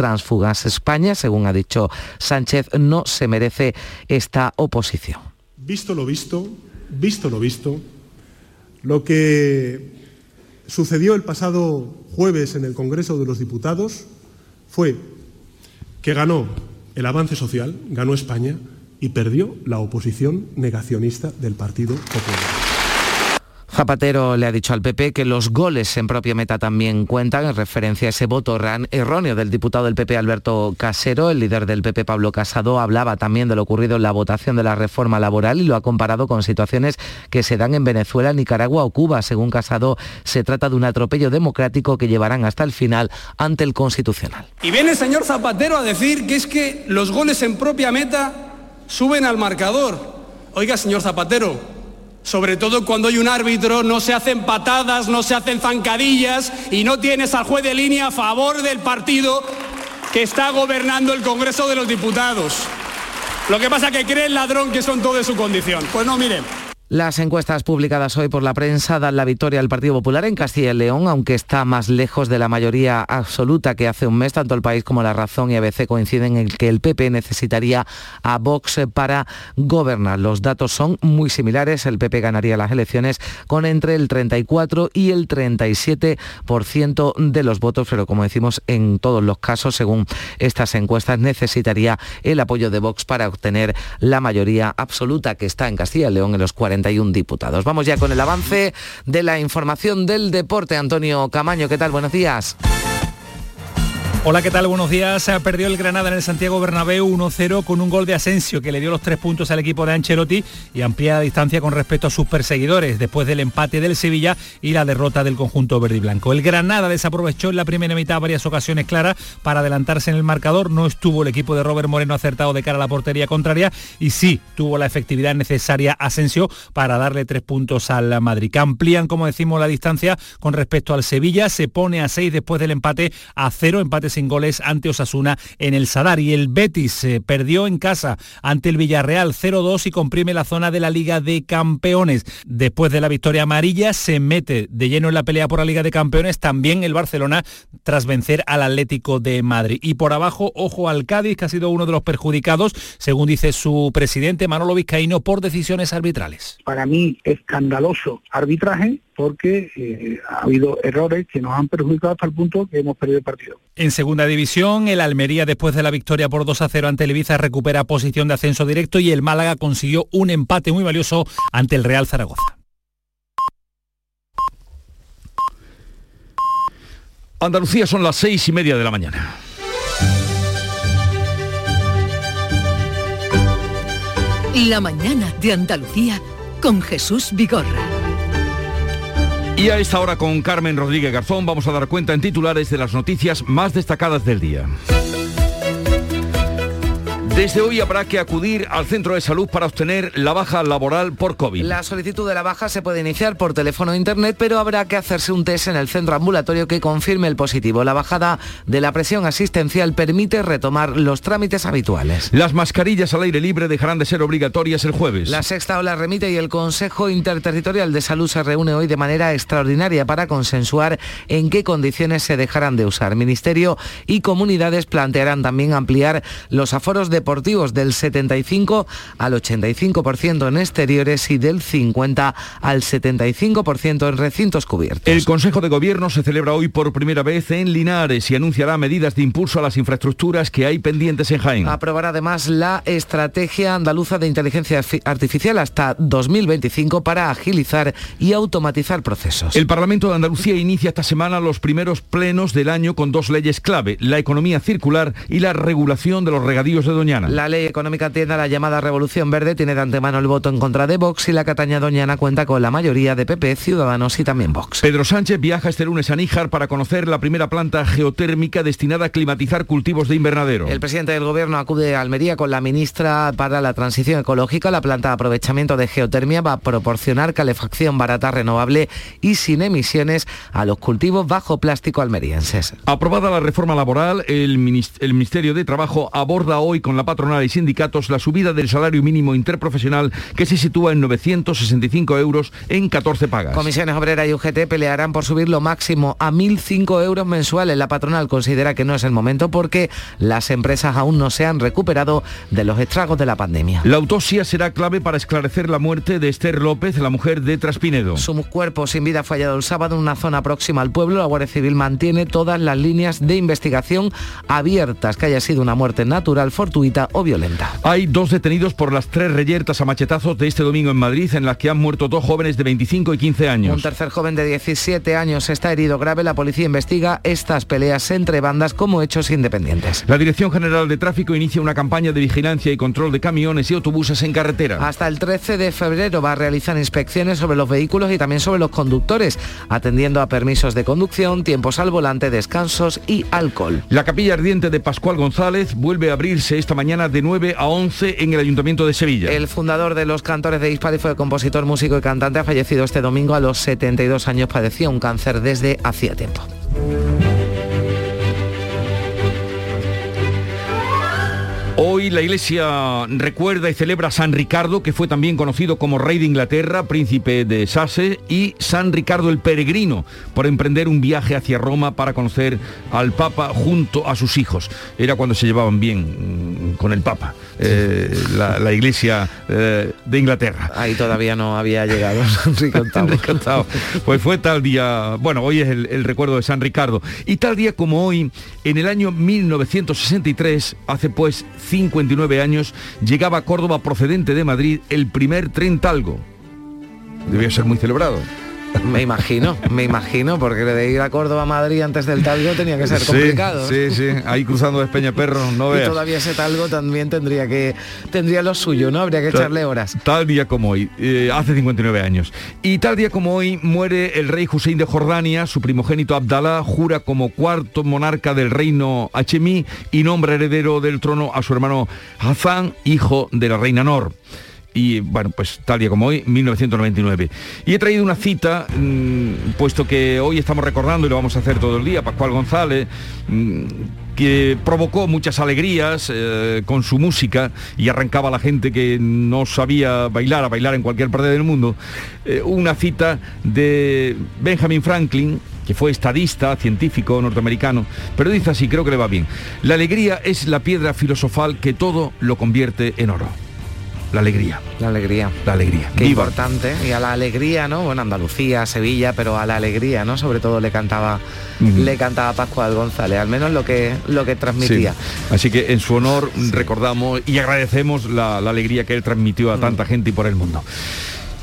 España, según ha dicho Sánchez, no se merece esta oposición. Visto lo visto, visto lo visto, lo que sucedió el pasado jueves en el Congreso de los Diputados fue que ganó el avance social, ganó España y perdió la oposición negacionista del Partido Popular. Zapatero le ha dicho al PP que los goles en propia meta también cuentan en referencia a ese voto erróneo del diputado del PP Alberto Casero. El líder del PP Pablo Casado hablaba también de lo ocurrido en la votación de la reforma laboral y lo ha comparado con situaciones que se dan en Venezuela, Nicaragua o Cuba. Según Casado, se trata de un atropello democrático que llevarán hasta el final ante el Constitucional. Y viene el señor Zapatero a decir que es que los goles en propia meta suben al marcador. Oiga, señor Zapatero, sobre todo cuando hay un árbitro, no se hacen patadas, no se hacen zancadillas y no tienes al juez de línea a favor del partido que está gobernando el Congreso de los Diputados. Lo que pasa es que cree el ladrón que son todo de su condición. Pues no, miren. Las encuestas publicadas hoy por la prensa dan la victoria al Partido Popular en Castilla y León, aunque está más lejos de la mayoría absoluta que hace un mes. Tanto el país como la razón y ABC coinciden en que el PP necesitaría a Vox para gobernar. Los datos son muy similares. El PP ganaría las elecciones con entre el 34 y el 37% de los votos, pero como decimos en todos los casos, según estas encuestas, necesitaría el apoyo de Vox para obtener la mayoría absoluta que está en Castilla y León en los 40 diputados. Vamos ya con el avance de la información del deporte. Antonio Camaño, ¿qué tal? Buenos días. Hola, ¿qué tal? Buenos días. Perdió el Granada en el Santiago Bernabéu 1-0 con un gol de Asensio que le dio los tres puntos al equipo de Ancelotti y amplía la distancia con respecto a sus perseguidores después del empate del Sevilla y la derrota del conjunto verde y blanco. El Granada desaprovechó en la primera mitad varias ocasiones claras para adelantarse en el marcador. No estuvo el equipo de Robert Moreno acertado de cara a la portería contraria y sí tuvo la efectividad necesaria Asensio para darle tres puntos al Madrid. Que amplían, como decimos, la distancia con respecto al Sevilla. Se pone a seis después del empate a cero, empate sin goles ante Osasuna en el Sadar. Y el Betis se perdió en casa ante el Villarreal 0-2 y comprime la zona de la Liga de Campeones. Después de la victoria amarilla se mete de lleno en la pelea por la Liga de Campeones también el Barcelona tras vencer al Atlético de Madrid. Y por abajo, ojo al Cádiz, que ha sido uno de los perjudicados, según dice su presidente Manolo Vizcaíno, por decisiones arbitrales. Para mí, escandaloso arbitraje porque eh, ha habido errores que nos han perjudicado hasta el punto que hemos perdido el partido. En segunda división, el Almería después de la victoria por 2 a 0 ante el Ibiza recupera posición de ascenso directo y el Málaga consiguió un empate muy valioso ante el Real Zaragoza. Andalucía son las seis y media de la mañana. La mañana de Andalucía con Jesús Vigorra. Y a esta hora con Carmen Rodríguez Garzón vamos a dar cuenta en titulares de las noticias más destacadas del día. Desde hoy habrá que acudir al centro de salud para obtener la baja laboral por COVID. La solicitud de la baja se puede iniciar por teléfono o internet, pero habrá que hacerse un test en el centro ambulatorio que confirme el positivo. La bajada de la presión asistencial permite retomar los trámites habituales. Las mascarillas al aire libre dejarán de ser obligatorias el jueves. La sexta ola remite y el Consejo Interterritorial de Salud se reúne hoy de manera extraordinaria para consensuar en qué condiciones se dejarán de usar. Ministerio y comunidades plantearán también ampliar los aforos de deportivos del 75 al 85% en exteriores y del 50 al 75% en recintos cubiertos. El Consejo de Gobierno se celebra hoy por primera vez en Linares y anunciará medidas de impulso a las infraestructuras que hay pendientes en Jaén. Aprobará además la estrategia andaluza de inteligencia artificial hasta 2025 para agilizar y automatizar procesos. El Parlamento de Andalucía inicia esta semana los primeros plenos del año con dos leyes clave, la economía circular y la regulación de los regadíos de La ley económica tienda la llamada Revolución Verde, tiene de antemano el voto en contra de Vox y la Cataña Doñana cuenta con la mayoría de PP, Ciudadanos y también Vox. Pedro Sánchez viaja este lunes a Níjar para conocer la primera planta geotérmica destinada a climatizar cultivos de invernadero. El presidente del gobierno acude a Almería con la ministra para la transición ecológica. La planta de aprovechamiento de geotermia va a proporcionar calefacción barata, renovable y sin emisiones a los cultivos bajo plástico almerienses. Aprobada la reforma laboral, el, Ministerio de Trabajo aborda hoy con la patronal y sindicatos la subida del salario mínimo interprofesional que se sitúa en 965 euros en 14 pagas. Comisiones Obreras y UGT pelearán por subir lo máximo a 1.005 euros mensuales. La patronal considera que no es el momento porque las empresas aún no se han recuperado de los estragos de la pandemia. La autopsia será clave para esclarecer la muerte de Esther López, la mujer de Traspinedo. Su cuerpo sin vida fue hallado el sábado en una zona próxima al pueblo. La Guardia Civil mantiene todas las líneas de investigación abiertas. Que haya sido una muerte natural, fortuita o violenta. Hay dos detenidos por las tres reyertas a machetazos de este domingo en Madrid, en las que han muerto dos jóvenes de 25 y 15 años. Un tercer joven de 17 años está herido grave. La policía investiga estas peleas entre bandas como hechos independientes. La Dirección General de Tráfico inicia una campaña de vigilancia y control de camiones y autobuses en carretera. Hasta el 13 de febrero va a realizar inspecciones sobre los vehículos y también sobre los conductores, atendiendo a permisos de conducción, tiempos al volante, descansos y alcohol. La capilla ardiente de Pascual González vuelve a abrirse esta mañana de 9 a 11 en el Ayuntamiento de Sevilla. El fundador de los cantores de Hispali fue compositor, músico y cantante. Ha fallecido este domingo a los 72 años. Padecía un cáncer desde hacía tiempo. Hoy la Iglesia recuerda y celebra a San Ricardo, que fue también conocido como rey de Inglaterra, príncipe de Sase, y San Ricardo el Peregrino, por emprender un viaje hacia Roma para conocer al Papa junto a sus hijos. Era cuando se llevaban bien mm, con el Papa, eh, la, Iglesia eh, de Inglaterra. Ahí todavía no había llegado San Ricardo. Pues fue tal día, bueno, hoy es el, el recuerdo de San Ricardo. Y tal día como hoy, en el año 1963, hace pues 59 años, llegaba a Córdoba procedente de Madrid el primer tren talgo. Debía ser muy celebrado. Me imagino, me imagino, porque de ir a Córdoba a Madrid antes del talgo tenía que ser complicado. Sí, sí, ahí cruzando de Perro, no veas. Y todavía ese talgo también tendría que tendría lo suyo, ¿no? Habría que echarle horas. Tal día como hoy, eh, hace 59 años. Y tal día como hoy muere el rey Hussein de Jordania, su primogénito Abdalá jura como cuarto monarca del reino Hachemí y nombra heredero del trono a su hermano Hassan, hijo de la reina Nor y bueno, pues tal día como hoy, 1999. Y he traído una cita, mm, puesto que hoy estamos recordando y lo vamos a hacer todo el día, Pascual González, mm, que provocó muchas alegrías eh, con su música y arrancaba a la gente que no sabía bailar a bailar en cualquier parte del mundo. Eh, una cita de Benjamin Franklin, que fue estadista, científico norteamericano, pero dice así, creo que le va bien. La alegría es la piedra filosofal que todo lo convierte en oro la alegría. La alegría. La alegría. Qué importante. Y a la alegría, ¿no? Bueno, Andalucía, Sevilla, pero a la alegría, ¿no? Sobre todo le cantaba, le cantaba Pascual González, al menos lo que, lo que transmitía. Así que en su honor recordamos y agradecemos la, alegría que él transmitió a tanta gente y por el mundo.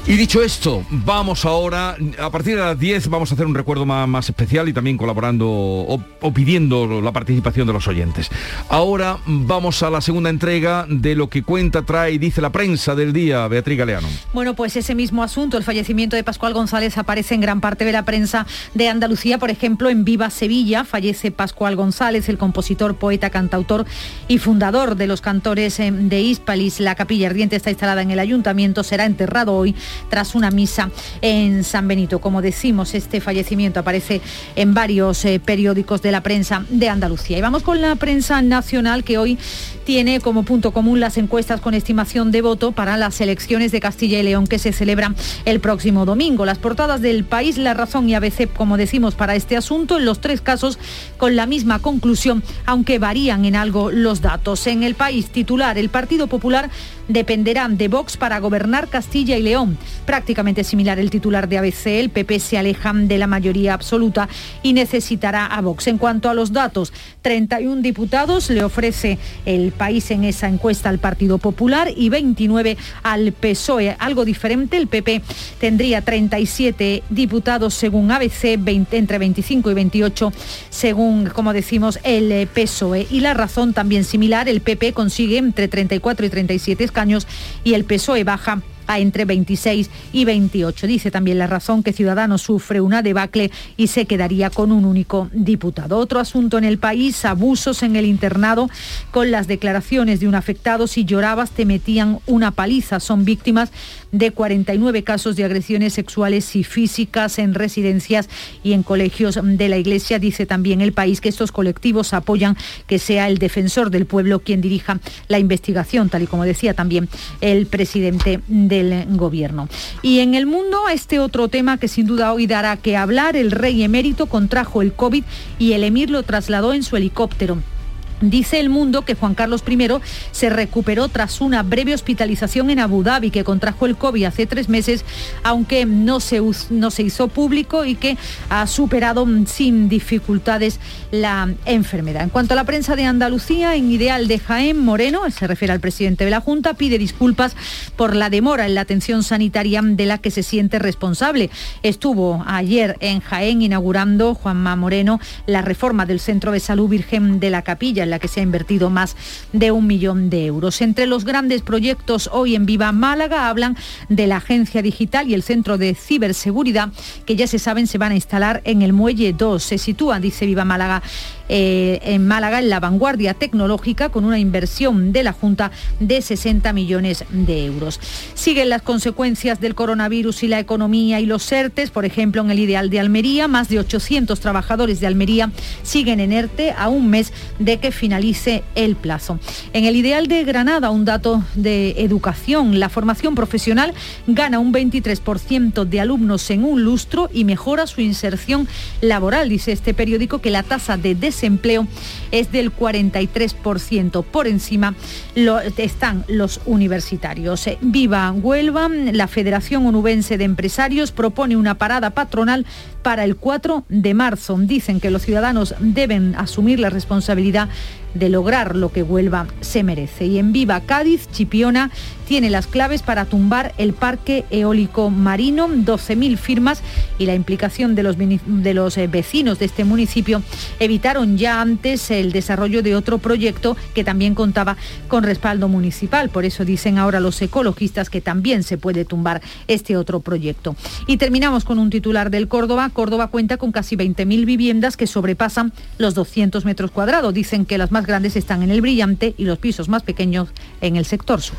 Y dicho esto, vamos ahora, a partir de las 10 vamos a hacer un recuerdo más, especial y también colaborando o, pidiendo la participación de los oyentes. Ahora vamos a la segunda entrega de lo que cuenta, trae y dice la prensa del día, Beatriz Galeano. Bueno, pues ese mismo asunto, el fallecimiento de Pascual González, aparece en gran parte de la prensa de Andalucía, por ejemplo, en Viva Sevilla, fallece Pascual González, el compositor, poeta, cantautor y fundador de los cantores eh, de Hispalis. La capilla ardiente está instalada en el ayuntamiento, será enterrado hoy tras una misa en San Benito. Como decimos, este fallecimiento aparece en varios eh, periódicos de la prensa de Andalucía. Y vamos con la prensa nacional que hoy tiene como punto común las encuestas con estimación de voto para las elecciones de Castilla y León que se celebran el próximo domingo. Las portadas del país, La Razón y ABC, como decimos, para este asunto, en los tres casos con la misma conclusión, aunque varían en algo los datos. En el país titular, el Partido Popular dependerán de Vox para gobernar Castilla y León. Prácticamente similar el titular de ABC, el PP se aleja de la mayoría absoluta y necesitará a Vox. En cuanto a los datos, 31 diputados le ofrece el país en esa encuesta al Partido Popular y 29 al PSOE. Algo diferente, el PP tendría 37 diputados según ABC, entre 25 y 28 según, como decimos, el PSOE. Y la razón también similar, el PP consigue entre 34 y 37 escaños y el PSOE baja a entre 26 y 28. Dice también la razón que Ciudadanos sufre una debacle y se quedaría con un único diputado. Otro asunto en el país, abusos en el internado con las declaraciones de un afectado. Si llorabas te metían una paliza. Son víctimas de 49 casos de agresiones sexuales y físicas en residencias y en colegios de la Iglesia. Dice también el país que estos colectivos apoyan que sea el defensor del pueblo quien dirija la investigación, tal y como decía también el presidente del gobierno. Y en el mundo, este otro tema que sin duda hoy dará que hablar, el rey emérito contrajo el COVID y el emir lo trasladó en su helicóptero. Dice el mundo que Juan Carlos I se recuperó tras una breve hospitalización en Abu Dhabi, que contrajo el COVID hace tres meses, aunque no se, no se hizo público y que ha superado sin dificultades la enfermedad. En cuanto a la prensa de Andalucía, en Ideal de Jaén, Moreno, se refiere al presidente de la Junta, pide disculpas por la demora en la atención sanitaria de la que se siente responsable. Estuvo ayer en Jaén inaugurando Juanma Moreno la reforma del Centro de Salud Virgen de la Capilla la que se ha invertido más de un millón de euros. Entre los grandes proyectos hoy en Viva Málaga hablan de la agencia digital y el centro de ciberseguridad que ya se saben se van a instalar en el Muelle 2. Se sitúa, dice Viva Málaga, eh, en Málaga en la vanguardia tecnológica con una inversión de la Junta de 60 millones de euros. Siguen las consecuencias del coronavirus y la economía y los ERTES, por ejemplo, en el Ideal de Almería, más de 800 trabajadores de Almería siguen en ERTE a un mes de que finalice el plazo. En el Ideal de Granada, un dato de educación, la formación profesional gana un 23% de alumnos en un lustro y mejora su inserción laboral, dice este periódico que la tasa de desempleo empleo es del 43%. Por encima lo, están los universitarios. Viva Huelva, la Federación Onubense de Empresarios propone una parada patronal para el 4 de marzo. Dicen que los ciudadanos deben asumir la responsabilidad de lograr lo que Huelva se merece. Y en Viva Cádiz, Chipiona tiene las claves para tumbar el parque eólico marino, 12.000 firmas y la implicación de los, de los eh, vecinos de este municipio evitaron ya antes el desarrollo de otro proyecto que también contaba con respaldo municipal. Por eso dicen ahora los ecologistas que también se puede tumbar este otro proyecto. Y terminamos con un titular del Córdoba. Córdoba cuenta con casi 20.000 viviendas que sobrepasan los 200 metros cuadrados. Dicen que las más grandes están en el Brillante y los pisos más pequeños en el sector sur.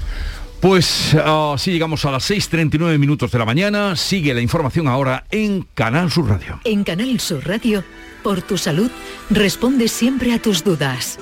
Pues así llegamos a las 6.39 minutos de la mañana. Sigue la información ahora en Canal Sur Radio. En Canal Sur Radio, por tu salud, responde siempre a tus dudas.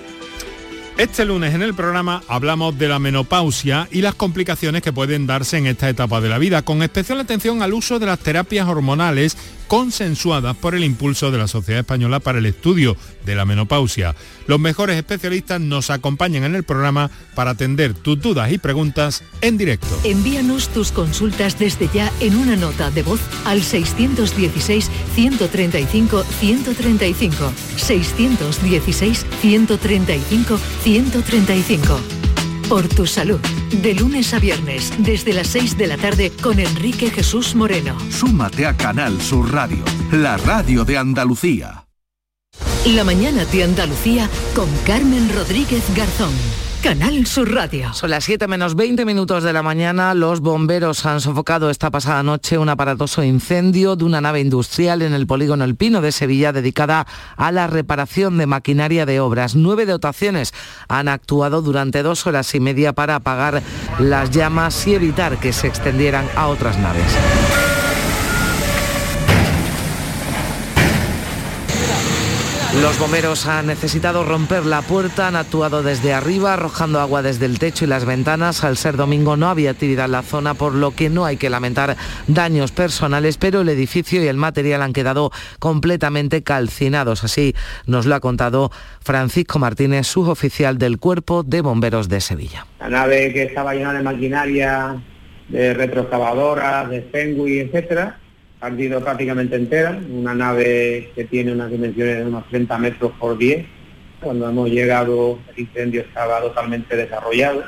Este lunes en el programa hablamos de la menopausia y las complicaciones que pueden darse en esta etapa de la vida, con especial atención al uso de las terapias hormonales consensuadas por el impulso de la Sociedad Española para el Estudio de la Menopausia. Los mejores especialistas nos acompañan en el programa para atender tus dudas y preguntas en directo. Envíanos tus consultas desde ya en una nota de voz al 616-135-135. 616-135-135. Por tu salud. De lunes a viernes, desde las 6 de la tarde, con Enrique Jesús Moreno. Súmate a Canal Sur Radio, la radio de Andalucía. La mañana de Andalucía con Carmen Rodríguez Garzón. Canal Sur Radio. Son las 7 menos 20 minutos de la mañana. Los bomberos han sofocado esta pasada noche un aparatoso incendio de una nave industrial en el polígono El Pino de Sevilla dedicada a la reparación de maquinaria de obras. Nueve dotaciones han actuado durante dos horas y media para apagar las llamas y evitar que se extendieran a otras naves. Los bomberos han necesitado romper la puerta, han actuado desde arriba, arrojando agua desde el techo y las ventanas. Al ser domingo no había actividad en la zona, por lo que no hay que lamentar daños personales, pero el edificio y el material han quedado completamente calcinados. Así nos lo ha contado Francisco Martínez, suboficial del Cuerpo de Bomberos de Sevilla. La nave que estaba llena de maquinaria, de retroexcavadoras, de Fengui, etcétera, partido prácticamente entera, una nave que tiene unas dimensiones de unos 30 metros por 10. Cuando hemos llegado el incendio estaba totalmente desarrollado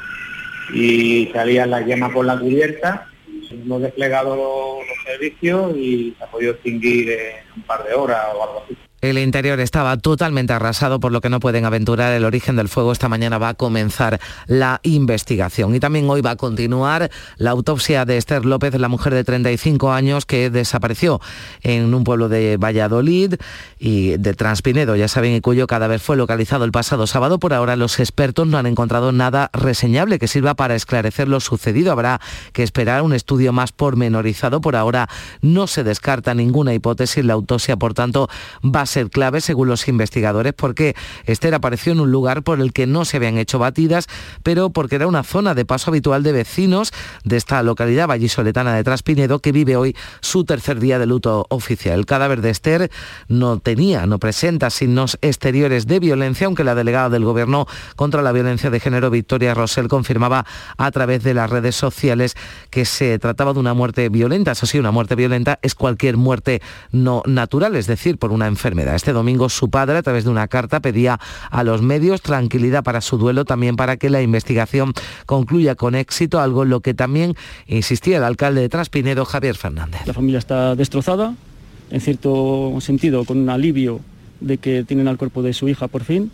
y salían las llamas por la cubierta. Hemos desplegado los servicios y se ha podido extinguir en un par de horas o algo así. El interior estaba totalmente arrasado, por lo que no pueden aventurar el origen del fuego. Esta mañana va a comenzar la investigación. Y también hoy va a continuar la autopsia de Esther López, la mujer de 35 años que desapareció en un pueblo de Valladolid y de Transpinedo, ya saben, y cuyo cadáver fue localizado el pasado sábado. Por ahora los expertos no han encontrado nada reseñable que sirva para esclarecer lo sucedido. Habrá que esperar un estudio más pormenorizado. Por ahora no se descarta ninguna hipótesis. La autopsia, por tanto, va a ser clave según los investigadores porque Esther apareció en un lugar por el que no se habían hecho batidas, pero porque era una zona de paso habitual de vecinos de esta localidad vallisoletana de Traspinedo que vive hoy su tercer día de luto oficial. El cadáver de Esther no tenía, no presenta signos exteriores de violencia, aunque la delegada del Gobierno contra la violencia de género, Victoria Rosell, confirmaba a través de las redes sociales que se trataba de una muerte violenta. Eso sí, una muerte violenta es cualquier muerte no natural, es decir, por una enfermedad este domingo su padre, a través de una carta, pedía a los medios tranquilidad para su duelo, también para que la investigación concluya con éxito, algo en lo que también insistía el alcalde de Traspinedo, Javier Fernández. La familia está destrozada, en cierto sentido, con un alivio de que tienen al cuerpo de su hija por fin,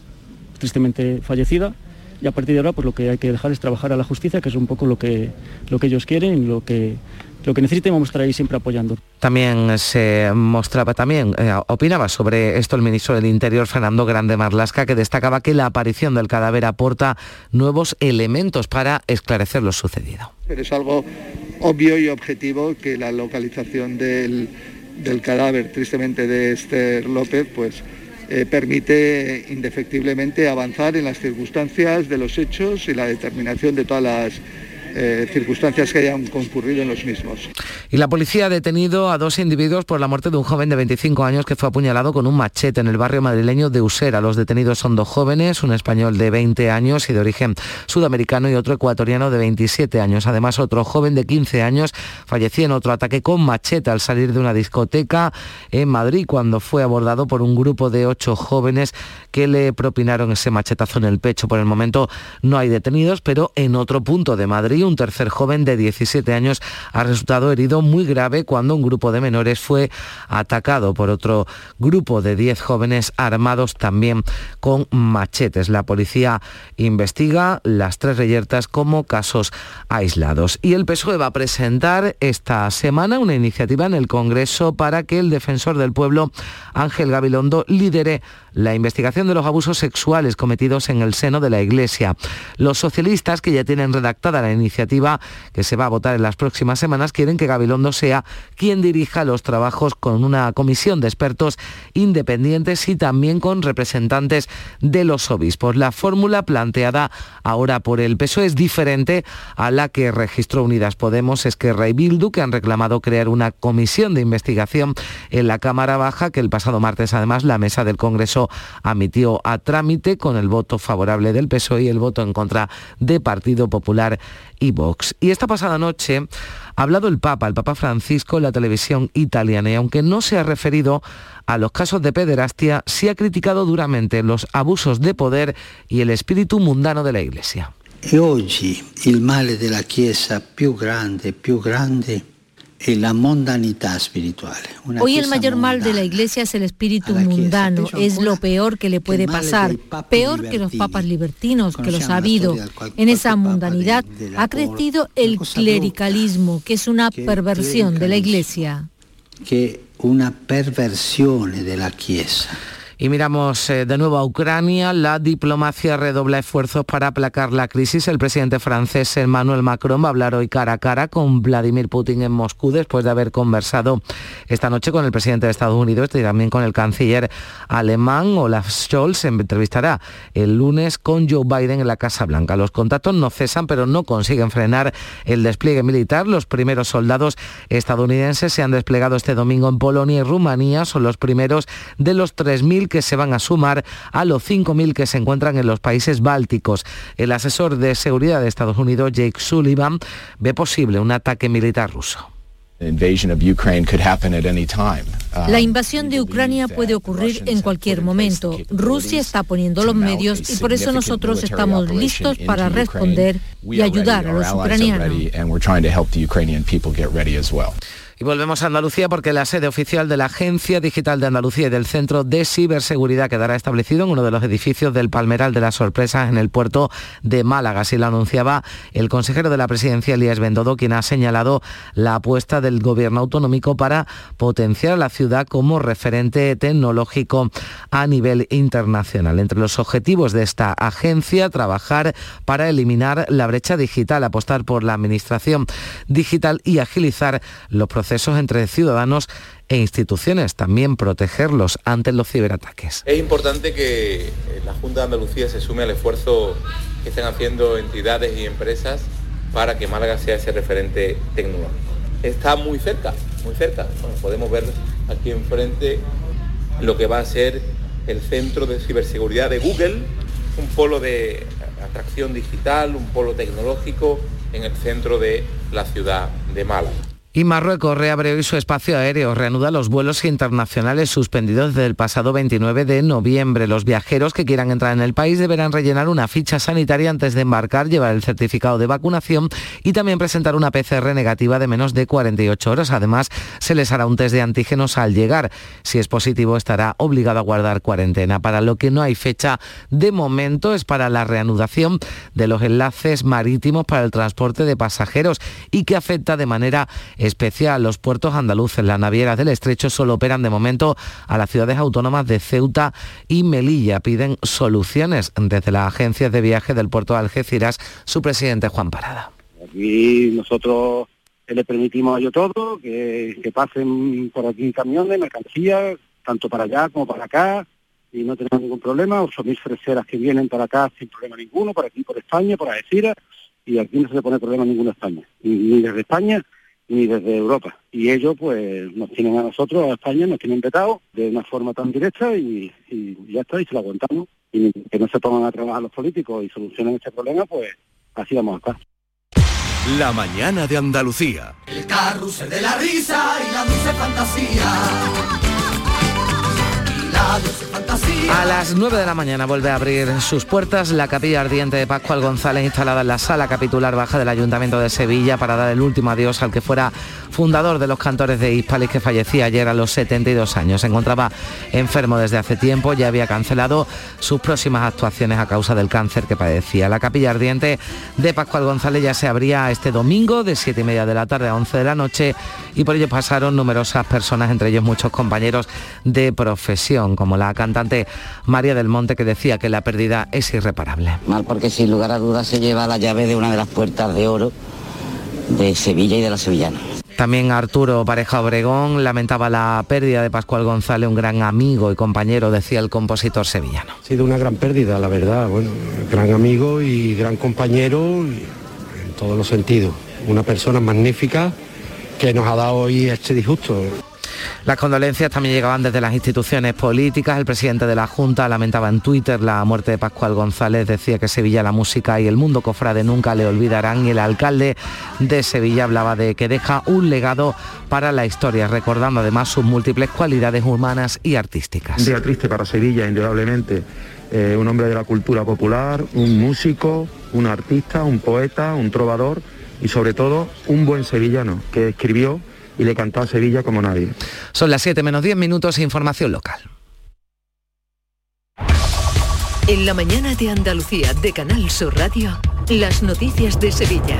tristemente fallecida, y a partir de ahora pues lo que hay que dejar es trabajar a la justicia, que es un poco lo que, lo que ellos quieren y lo que lo que necesiten vamos a estar ahí siempre apoyando. También se mostraba, también eh, opinaba sobre esto el ministro del Interior, Fernando Grande Marlasca, que destacaba que la aparición del cadáver aporta nuevos elementos para esclarecer lo sucedido. Pero es algo obvio y objetivo que la localización del, cadáver, tristemente de Esther López, pues eh, permite indefectiblemente avanzar en las circunstancias de los hechos y la determinación de todas las eh, circunstancias que hayan concurrido en los mismos. Y la policía ha detenido a dos individuos por la muerte de un joven de 25 años que fue apuñalado con un machete en el barrio madrileño de Usera. Los detenidos son dos jóvenes, un español de 20 años y de origen sudamericano y otro ecuatoriano de 27 años. Además, otro joven de 15 años falleció en otro ataque con machete al salir de una discoteca en Madrid cuando fue abordado por un grupo de ocho jóvenes que le propinaron ese machetazo en el pecho. Por el momento no hay detenidos, pero en otro punto de Madrid un tercer joven de 17 años ha resultado herido muy grave cuando un grupo de menores fue atacado por otro grupo de 10 jóvenes armados también con machetes. La policía investiga las tres reyertas como casos aislados. Y el PSOE va a presentar esta semana una iniciativa en el Congreso para que el defensor del pueblo, Ángel Gabilondo, lidere la investigación de los abusos sexuales cometidos en el seno de la Iglesia. Los socialistas, que ya tienen redactada la iniciativa que se va a votar en las próximas semanas, quieren que Gabilondo sea quien dirija los trabajos con una comisión de expertos independientes y también con representantes de los obispos. La fórmula planteada ahora por el PSOE es diferente a la que registró Unidas Podemos, es que Rey Bildu, que han reclamado crear una comisión de investigación en la Cámara Baja, que el pasado martes además la mesa del Congreso admitió a trámite con el voto favorable del PSOE y el voto en contra de Partido Popular y Vox. Y esta pasada noche ha hablado el Papa, el Papa Francisco, en la televisión italiana y aunque no se ha referido a los casos de pederastia, sí ha criticado duramente los abusos de poder y el espíritu mundano de la Iglesia. Y e hoy el mal de la Chiesa più grande, più grande la mundanidad espiritual. Hoy el mayor mal de la Iglesia es el espíritu mundano, es lo peor que le puede pasar, peor que los papas libertinos, que los ha habido. En esa mundanidad ha crecido el clericalismo, que es una perversión de la Iglesia. Que una perversión de la Chiesa. Y miramos eh, de nuevo a Ucrania. La diplomacia redobla esfuerzos para aplacar la crisis. El presidente francés Emmanuel Macron va a hablar hoy cara a cara con Vladimir Putin en Moscú después de haber conversado esta noche con el presidente de Estados Unidos y también con el canciller alemán Olaf Scholz. Se entrevistará el lunes con Joe Biden en la Casa Blanca. Los contactos no cesan, pero no consiguen frenar el despliegue militar. Los primeros soldados estadounidenses se han desplegado este domingo en Polonia y Rumanía. Son los primeros de los 3.000 que se van a sumar a los 5.000 que se encuentran en los países bálticos. El asesor de seguridad de Estados Unidos, Jake Sullivan, ve posible un ataque militar ruso. La invasión de Ucrania puede ocurrir en cualquier momento. Rusia está poniendo los medios y por eso nosotros estamos listos para responder y ayudar a los ucranianos. Y volvemos a Andalucía porque la sede oficial de la Agencia Digital de Andalucía y del Centro de Ciberseguridad quedará establecido en uno de los edificios del Palmeral de las Sorpresas en el puerto de Málaga. Así lo anunciaba el consejero de la presidencia, Elías Bendodo, quien ha señalado la apuesta del gobierno autonómico para potenciar a la ciudad como referente tecnológico a nivel internacional. Entre los objetivos de esta agencia, trabajar para eliminar la brecha digital, apostar por la administración digital y agilizar los procesos entre ciudadanos e instituciones, también protegerlos ante los ciberataques. Es importante que eh, la Junta de Andalucía se sume al esfuerzo que están haciendo entidades y empresas para que Málaga sea ese referente tecnológico. Está muy cerca, muy cerca. podemos ver aquí enfrente lo que va a ser el centro de ciberseguridad de Google, un polo de atracción digital, un polo tecnológico en el centro de la ciudad de Málaga. Y Marruecos reabre hoy su espacio aéreo, reanuda los vuelos internacionales suspendidos desde el pasado 29 de noviembre. Los viajeros que quieran entrar en el país deberán rellenar una ficha sanitaria antes de embarcar, llevar el certificado de vacunación y también presentar una PCR negativa de menos de 48 horas. Además, se les hará un test de antígenos al llegar. Si es positivo, estará obligado a guardar cuarentena. Para lo que no hay fecha de momento es para la reanudación de los enlaces marítimos para el transporte de pasajeros y que afecta de manera especial. Los puertos andaluces, las navieras del estrecho solo operan de momento a las ciudades autónomas de Ceuta y Melilla. Piden soluciones desde las agencias de viaje del puerto de Algeciras, su presidente Juan Parada. Aquí nosotros le permitimos a ellos todo, que, pasen por aquí camiones, mercancías, tanto para allá como para acá, y no tenemos ningún problema. 8.000 freseras que vienen para acá sin problema ninguno, por aquí, por España, por Algeciras y aquí no se le pone problema a ninguna España, ni desde España ni desde Europa. Y ellos pues nos tienen a nosotros, a España, nos tienen vetado de una forma tan directa y, ya está, y se lo aguantamos. Y que no se pongan a trabajar los políticos y solucionen este problema, pues así vamos a estar. La mañana de Andalucía. El carrusel de la risa y la dulce fantasía. A las 9 de la mañana vuelve a abrir sus puertas la capilla ardiente de Pascual González instalada en la sala capitular baja del Ayuntamiento de Sevilla para dar el último adiós al que fuera fundador de los cantores de Hispalis que fallecía ayer a los 72 años. Se encontraba enfermo desde hace tiempo, ya había cancelado sus próximas actuaciones a causa del cáncer que padecía. La capilla ardiente de Pascual González ya se abría este domingo de 7 y media de la tarde a 11 de la noche y por ello pasaron numerosas personas, entre ellos muchos compañeros de profesión como la cantante María del Monte, que decía que la pérdida es irreparable. Mal porque sin lugar a dudas se lleva la llave de una de las puertas de oro de Sevilla y de la Sevillana. También Arturo Pareja Obregón lamentaba la pérdida de Pascual González, un gran amigo y compañero, decía el compositor sevillano. Ha sido una gran pérdida, la verdad, bueno, gran amigo y gran compañero en todos los sentidos. Una persona magnífica que nos ha dado hoy este disgusto. Las condolencias también llegaban desde las instituciones políticas. El presidente de la Junta lamentaba en Twitter la muerte de Pascual González. Decía que Sevilla, la música y el mundo cofrade nunca le olvidarán. Y el alcalde de Sevilla hablaba de que deja un legado para la historia, recordando además sus múltiples cualidades humanas y artísticas. Un día triste para Sevilla, indudablemente. Eh, un hombre de la cultura popular, un músico, un artista, un poeta, un trovador y sobre todo un buen sevillano que escribió y le cantó a Sevilla como nadie. Son las 7 menos 10 minutos, información local. En la mañana de Andalucía de Canal Sur Radio, las noticias de Sevilla.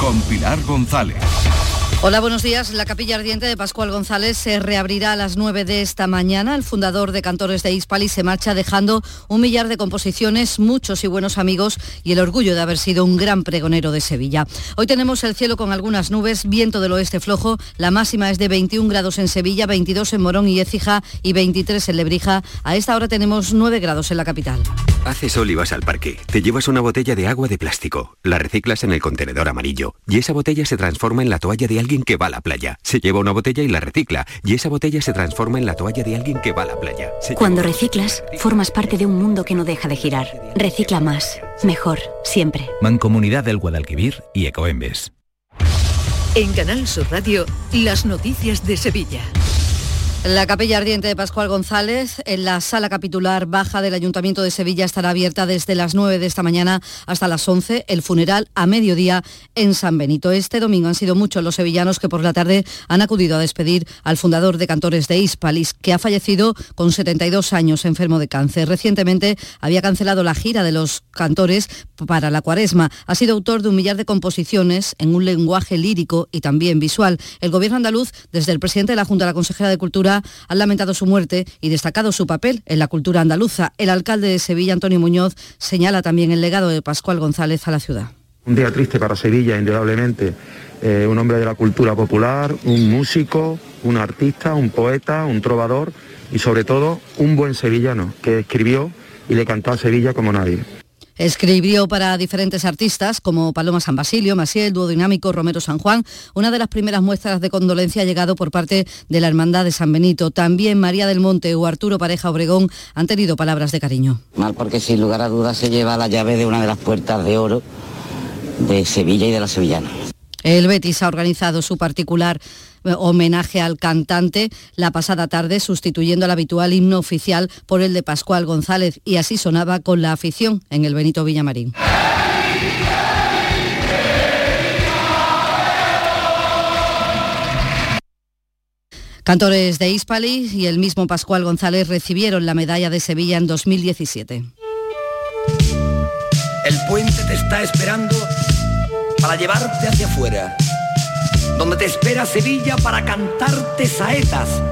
Con Pilar González. Hola, buenos días. La capilla ardiente de Pascual González se reabrirá a las 9 de esta mañana. El fundador de Cantores de Hispali se marcha dejando un millar de composiciones, muchos y buenos amigos y el orgullo de haber sido un gran pregonero de Sevilla. Hoy tenemos el cielo con algunas nubes, viento del oeste flojo. La máxima es de 21 grados en Sevilla, 22 en Morón y Écija y 23 en Lebrija. A esta hora tenemos 9 grados en la capital. Haces sol y vas al parque. Te llevas una botella de agua de plástico. La reciclas en el contenedor amarillo y esa botella se transforma en la toalla de alguien que va a la playa. Se lleva una botella y la recicla, y esa botella se transforma en la toalla de alguien que va a la playa. Cuando reciclas, formas parte de un mundo que no deja de girar. Recicla más, mejor, siempre. Mancomunidad del Guadalquivir y Ecoembes. En Canal Sur Radio, las noticias de Sevilla. La capilla ardiente de Pascual González en la sala capitular baja del Ayuntamiento de Sevilla estará abierta desde las 9 de esta mañana hasta las 11. El funeral a mediodía en San Benito. Este domingo han sido muchos los sevillanos que por la tarde han acudido a despedir al fundador de Cantores de Hispalis, que ha fallecido con 72 años enfermo de cáncer. Recientemente había cancelado la gira de los cantores para la cuaresma. Ha sido autor de un millar de composiciones en un lenguaje lírico y también visual. El gobierno andaluz, desde el presidente de la Junta, la consejera de Cultura, han lamentado su muerte y destacado su papel en la cultura andaluza. El alcalde de Sevilla, Antonio Muñoz, señala también el legado de Pascual González a la ciudad. Un día triste para Sevilla, indudablemente. Eh, un hombre de la cultura popular, un músico, un artista, un poeta, un trovador y sobre todo un buen sevillano que escribió y le cantó a Sevilla como nadie. Escribió para diferentes artistas como Paloma San Basilio, Maciel, Dúo Dinámico, Romero San Juan. Una de las primeras muestras de condolencia ha llegado por parte de la Hermandad de San Benito. También María del Monte o Arturo Pareja Obregón han tenido palabras de cariño. Mal porque sin lugar a dudas se lleva la llave de una de las puertas de oro de Sevilla y de la Sevillana. El Betis ha organizado su particular homenaje al cantante la pasada tarde, sustituyendo el habitual himno oficial por el de Pascual González, y así sonaba con la afición en el Benito Villamarín. Cantores de Hispali y el mismo Pascual González recibieron la medalla de Sevilla en 2017. El puente te está esperando para llevarte hacia afuera donde te espera Sevilla para cantarte saetas,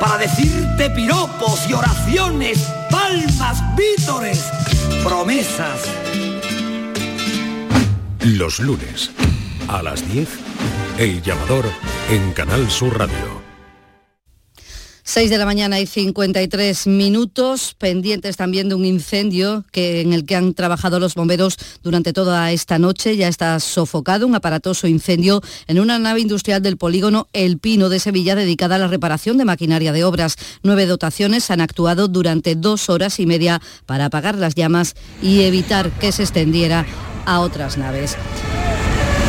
para decirte piropos y oraciones, palmas, vítores, promesas. Los lunes, a las 10, El llamador en Canal Sur Radio. 6 de la mañana y 53 minutos, pendientes también de un incendio que, en el que han trabajado los bomberos durante toda esta noche. Ya está sofocado un aparatoso incendio en una nave industrial del polígono El Pino de Sevilla dedicada a la reparación de maquinaria de obras. Nueve dotaciones han actuado durante dos horas y media para apagar las llamas y evitar que se extendiera a otras naves.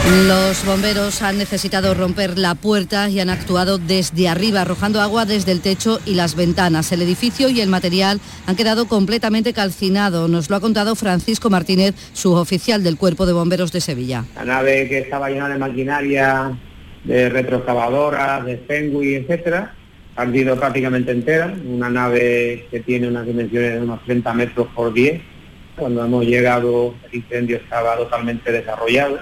Los bomberos han necesitado romper la puerta y han actuado desde arriba, arrojando agua desde el techo y las ventanas. El edificio y el material han quedado completamente calcinados. Nos lo ha contado Francisco Martínez, suboficial del Cuerpo de Bomberos de Sevilla. La nave que estaba llena de maquinaria, de retroexcavadoras, de Fenway, etcétera, ha ardido prácticamente entera. Una nave que tiene unas dimensiones de unos 30 metros por 10. Cuando hemos llegado, el incendio estaba totalmente desarrollado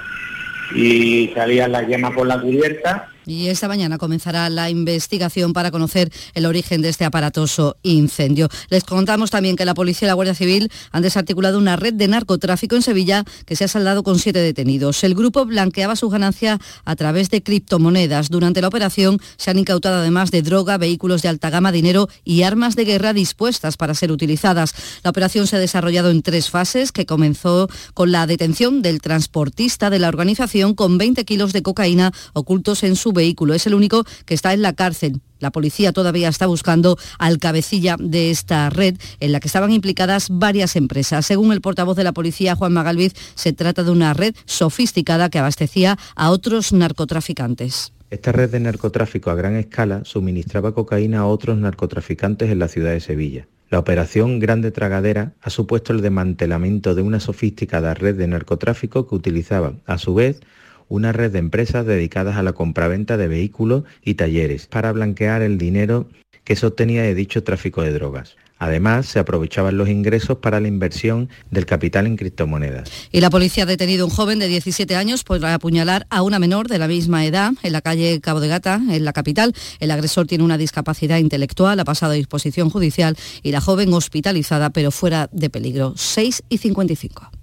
y salían las llamas por la cubierta y esta mañana comenzará la investigación para conocer el origen de este aparatoso incendio. Les contamos también que la policía y la Guardia Civil han desarticulado una red de narcotráfico en Sevilla que se ha saldado con siete detenidos. El grupo blanqueaba su ganancia a través de criptomonedas. Durante la operación se han incautado además de droga, vehículos de alta gama, dinero y armas de guerra dispuestas para ser utilizadas. La operación se ha desarrollado en tres fases que comenzó con la detención del transportista de la organización con 20 kilos de cocaína ocultos en su vehículo. Es el único que está en la cárcel. La policía todavía está buscando al cabecilla de esta red en la que estaban implicadas varias empresas. Según el portavoz de la policía, Juan Magalviz, se trata de una red sofisticada que abastecía a otros narcotraficantes. Esta red de narcotráfico a gran escala suministraba cocaína a otros narcotraficantes en la ciudad de Sevilla. La operación Grande Tragadera ha supuesto el desmantelamiento de una sofisticada red de narcotráfico que utilizaba, a su vez, una red de empresas dedicadas a la compraventa de vehículos y talleres para blanquear el dinero que se obtenía de dicho tráfico de drogas. Además, se aprovechaban los ingresos para la inversión del capital en criptomonedas. Y la policía ha detenido a un joven de 17 años por apuñalar a una menor de la misma edad en la calle Cabo de Gata, en la capital. El agresor tiene una discapacidad intelectual, ha pasado a disposición judicial y la joven hospitalizada pero fuera de peligro. 6 y 55.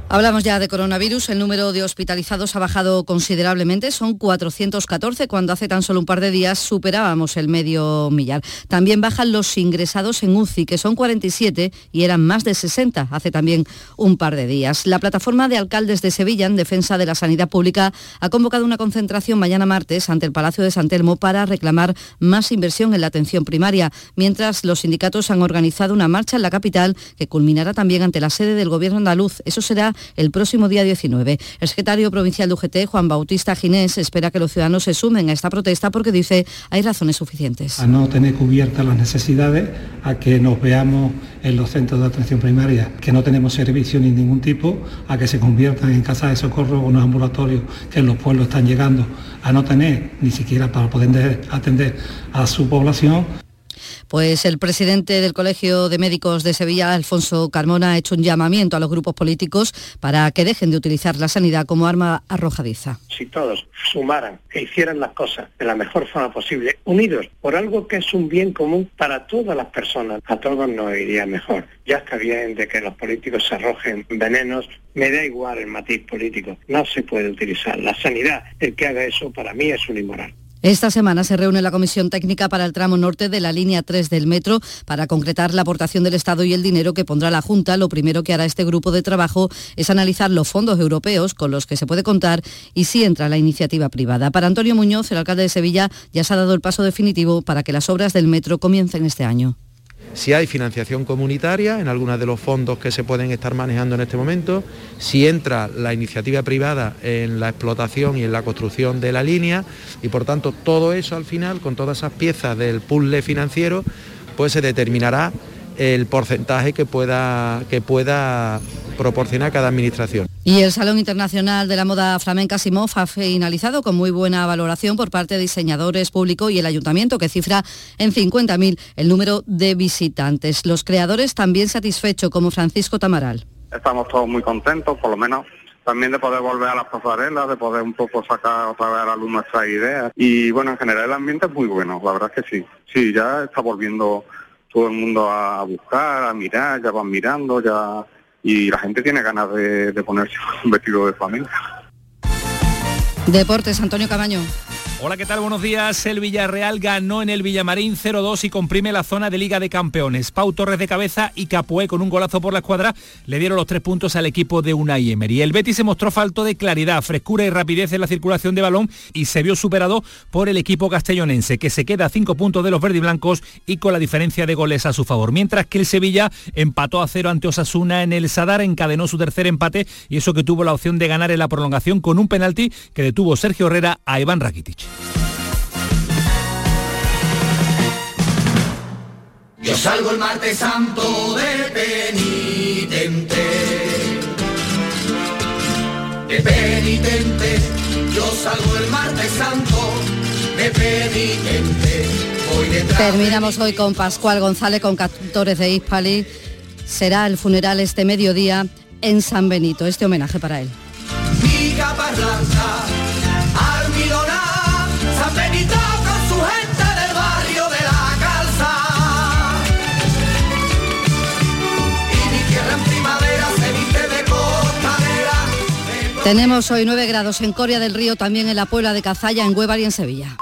Hablamos ya de coronavirus. El número de hospitalizados ha bajado considerablemente. Son 414 cuando hace tan solo un par de días superábamos el medio millar. También bajan los ingresados en UCI, que son 47 y eran más de 60 hace también un par de días. La plataforma de alcaldes de Sevilla en defensa de la sanidad pública ha convocado una concentración mañana martes ante el Palacio de San Telmo para reclamar más inversión en la atención primaria, mientras los sindicatos han organizado una marcha en la capital que culminará también ante la sede del Gobierno andaluz. Eso será el próximo día 19. El secretario provincial de UGT, Juan Bautista Ginés, espera que los ciudadanos se sumen a esta protesta porque dice hay razones suficientes. A no tener cubiertas las necesidades, a que nos veamos en los centros de atención primaria que no tenemos servicio ni ningún tipo, a que se conviertan en casas de socorro o unos ambulatorios que en los pueblos están llegando a no tener ni siquiera para poder atender a su población pues el presidente del Colegio de Médicos de Sevilla, Alfonso Carmona, ha hecho un llamamiento a los grupos políticos para que dejen de utilizar la sanidad como arma arrojadiza. Si todos sumaran e hicieran las cosas de la mejor forma posible, unidos por algo que es un bien común para todas las personas, a todos nos iría mejor. Ya está bien de que los políticos se arrojen venenos, me da igual el matiz político, no se puede utilizar. La sanidad, el que haga eso para mí es un inmoral. Esta semana se reúne la Comisión Técnica para el tramo norte de la línea 3 del metro para concretar la aportación del Estado y el dinero que pondrá la Junta. Lo primero que hará este grupo de trabajo es analizar los fondos europeos con los que se puede contar y si entra la iniciativa privada. Para Antonio Muñoz, el alcalde de Sevilla, ya se ha dado el paso definitivo para que las obras del metro comiencen este año. Si hay financiación comunitaria en algunos de los fondos que se pueden estar manejando en este momento, si entra la iniciativa privada en la explotación y en la construcción de la línea y por tanto todo eso al final, con todas esas piezas del puzzle financiero, pues se determinará el porcentaje que pueda, que pueda proporcionar cada administración. Y el Salón Internacional de la Moda Flamenca Simov ha finalizado con muy buena valoración por parte de diseñadores públicos y el ayuntamiento que cifra en 50.000 el número de visitantes. Los creadores también satisfechos como Francisco Tamaral. Estamos todos muy contentos, por lo menos también de poder volver a las pasarelas, de poder un poco sacar otra vez a la luz nuestras ideas. Y bueno, en general el ambiente es muy bueno, la verdad es que sí. Sí, ya está volviendo todo el mundo a buscar, a mirar, ya van mirando, ya y la gente tiene ganas de, ponerse un vestido de flamenca. Deportes, Antonio Camaño. Hola, ¿qué tal? Buenos días. El Villarreal ganó en el Villamarín 0-2 y comprime la zona de Liga de Campeones. Pau Torres de cabeza y Capué con un golazo por la escuadra le dieron los tres puntos al equipo de Unai Emery. El Betis se mostró falto de claridad, frescura y rapidez en la circulación de balón y se vio superado por el equipo castellonense, que se queda a cinco puntos de los verdiblancos y con la diferencia de goles a su favor. Mientras que el Sevilla empató a cero ante Osasuna en el Sadar, encadenó su tercer empate y eso que tuvo la opción de ganar en la prolongación con un penalti que detuvo Sergio Herrera a Iván Rakitic. Yo salgo el martes santo de penitente. De penitente. Yo salgo el martes santo de penitente. Terminamos hoy con Pascual González con cantores de Hispali. Será el funeral este mediodía en San Benito. Este homenaje para él. Tenemos hoy 9 grados en Coria del Río, también en la Puebla de Cazalla, en Huevar y en Sevilla.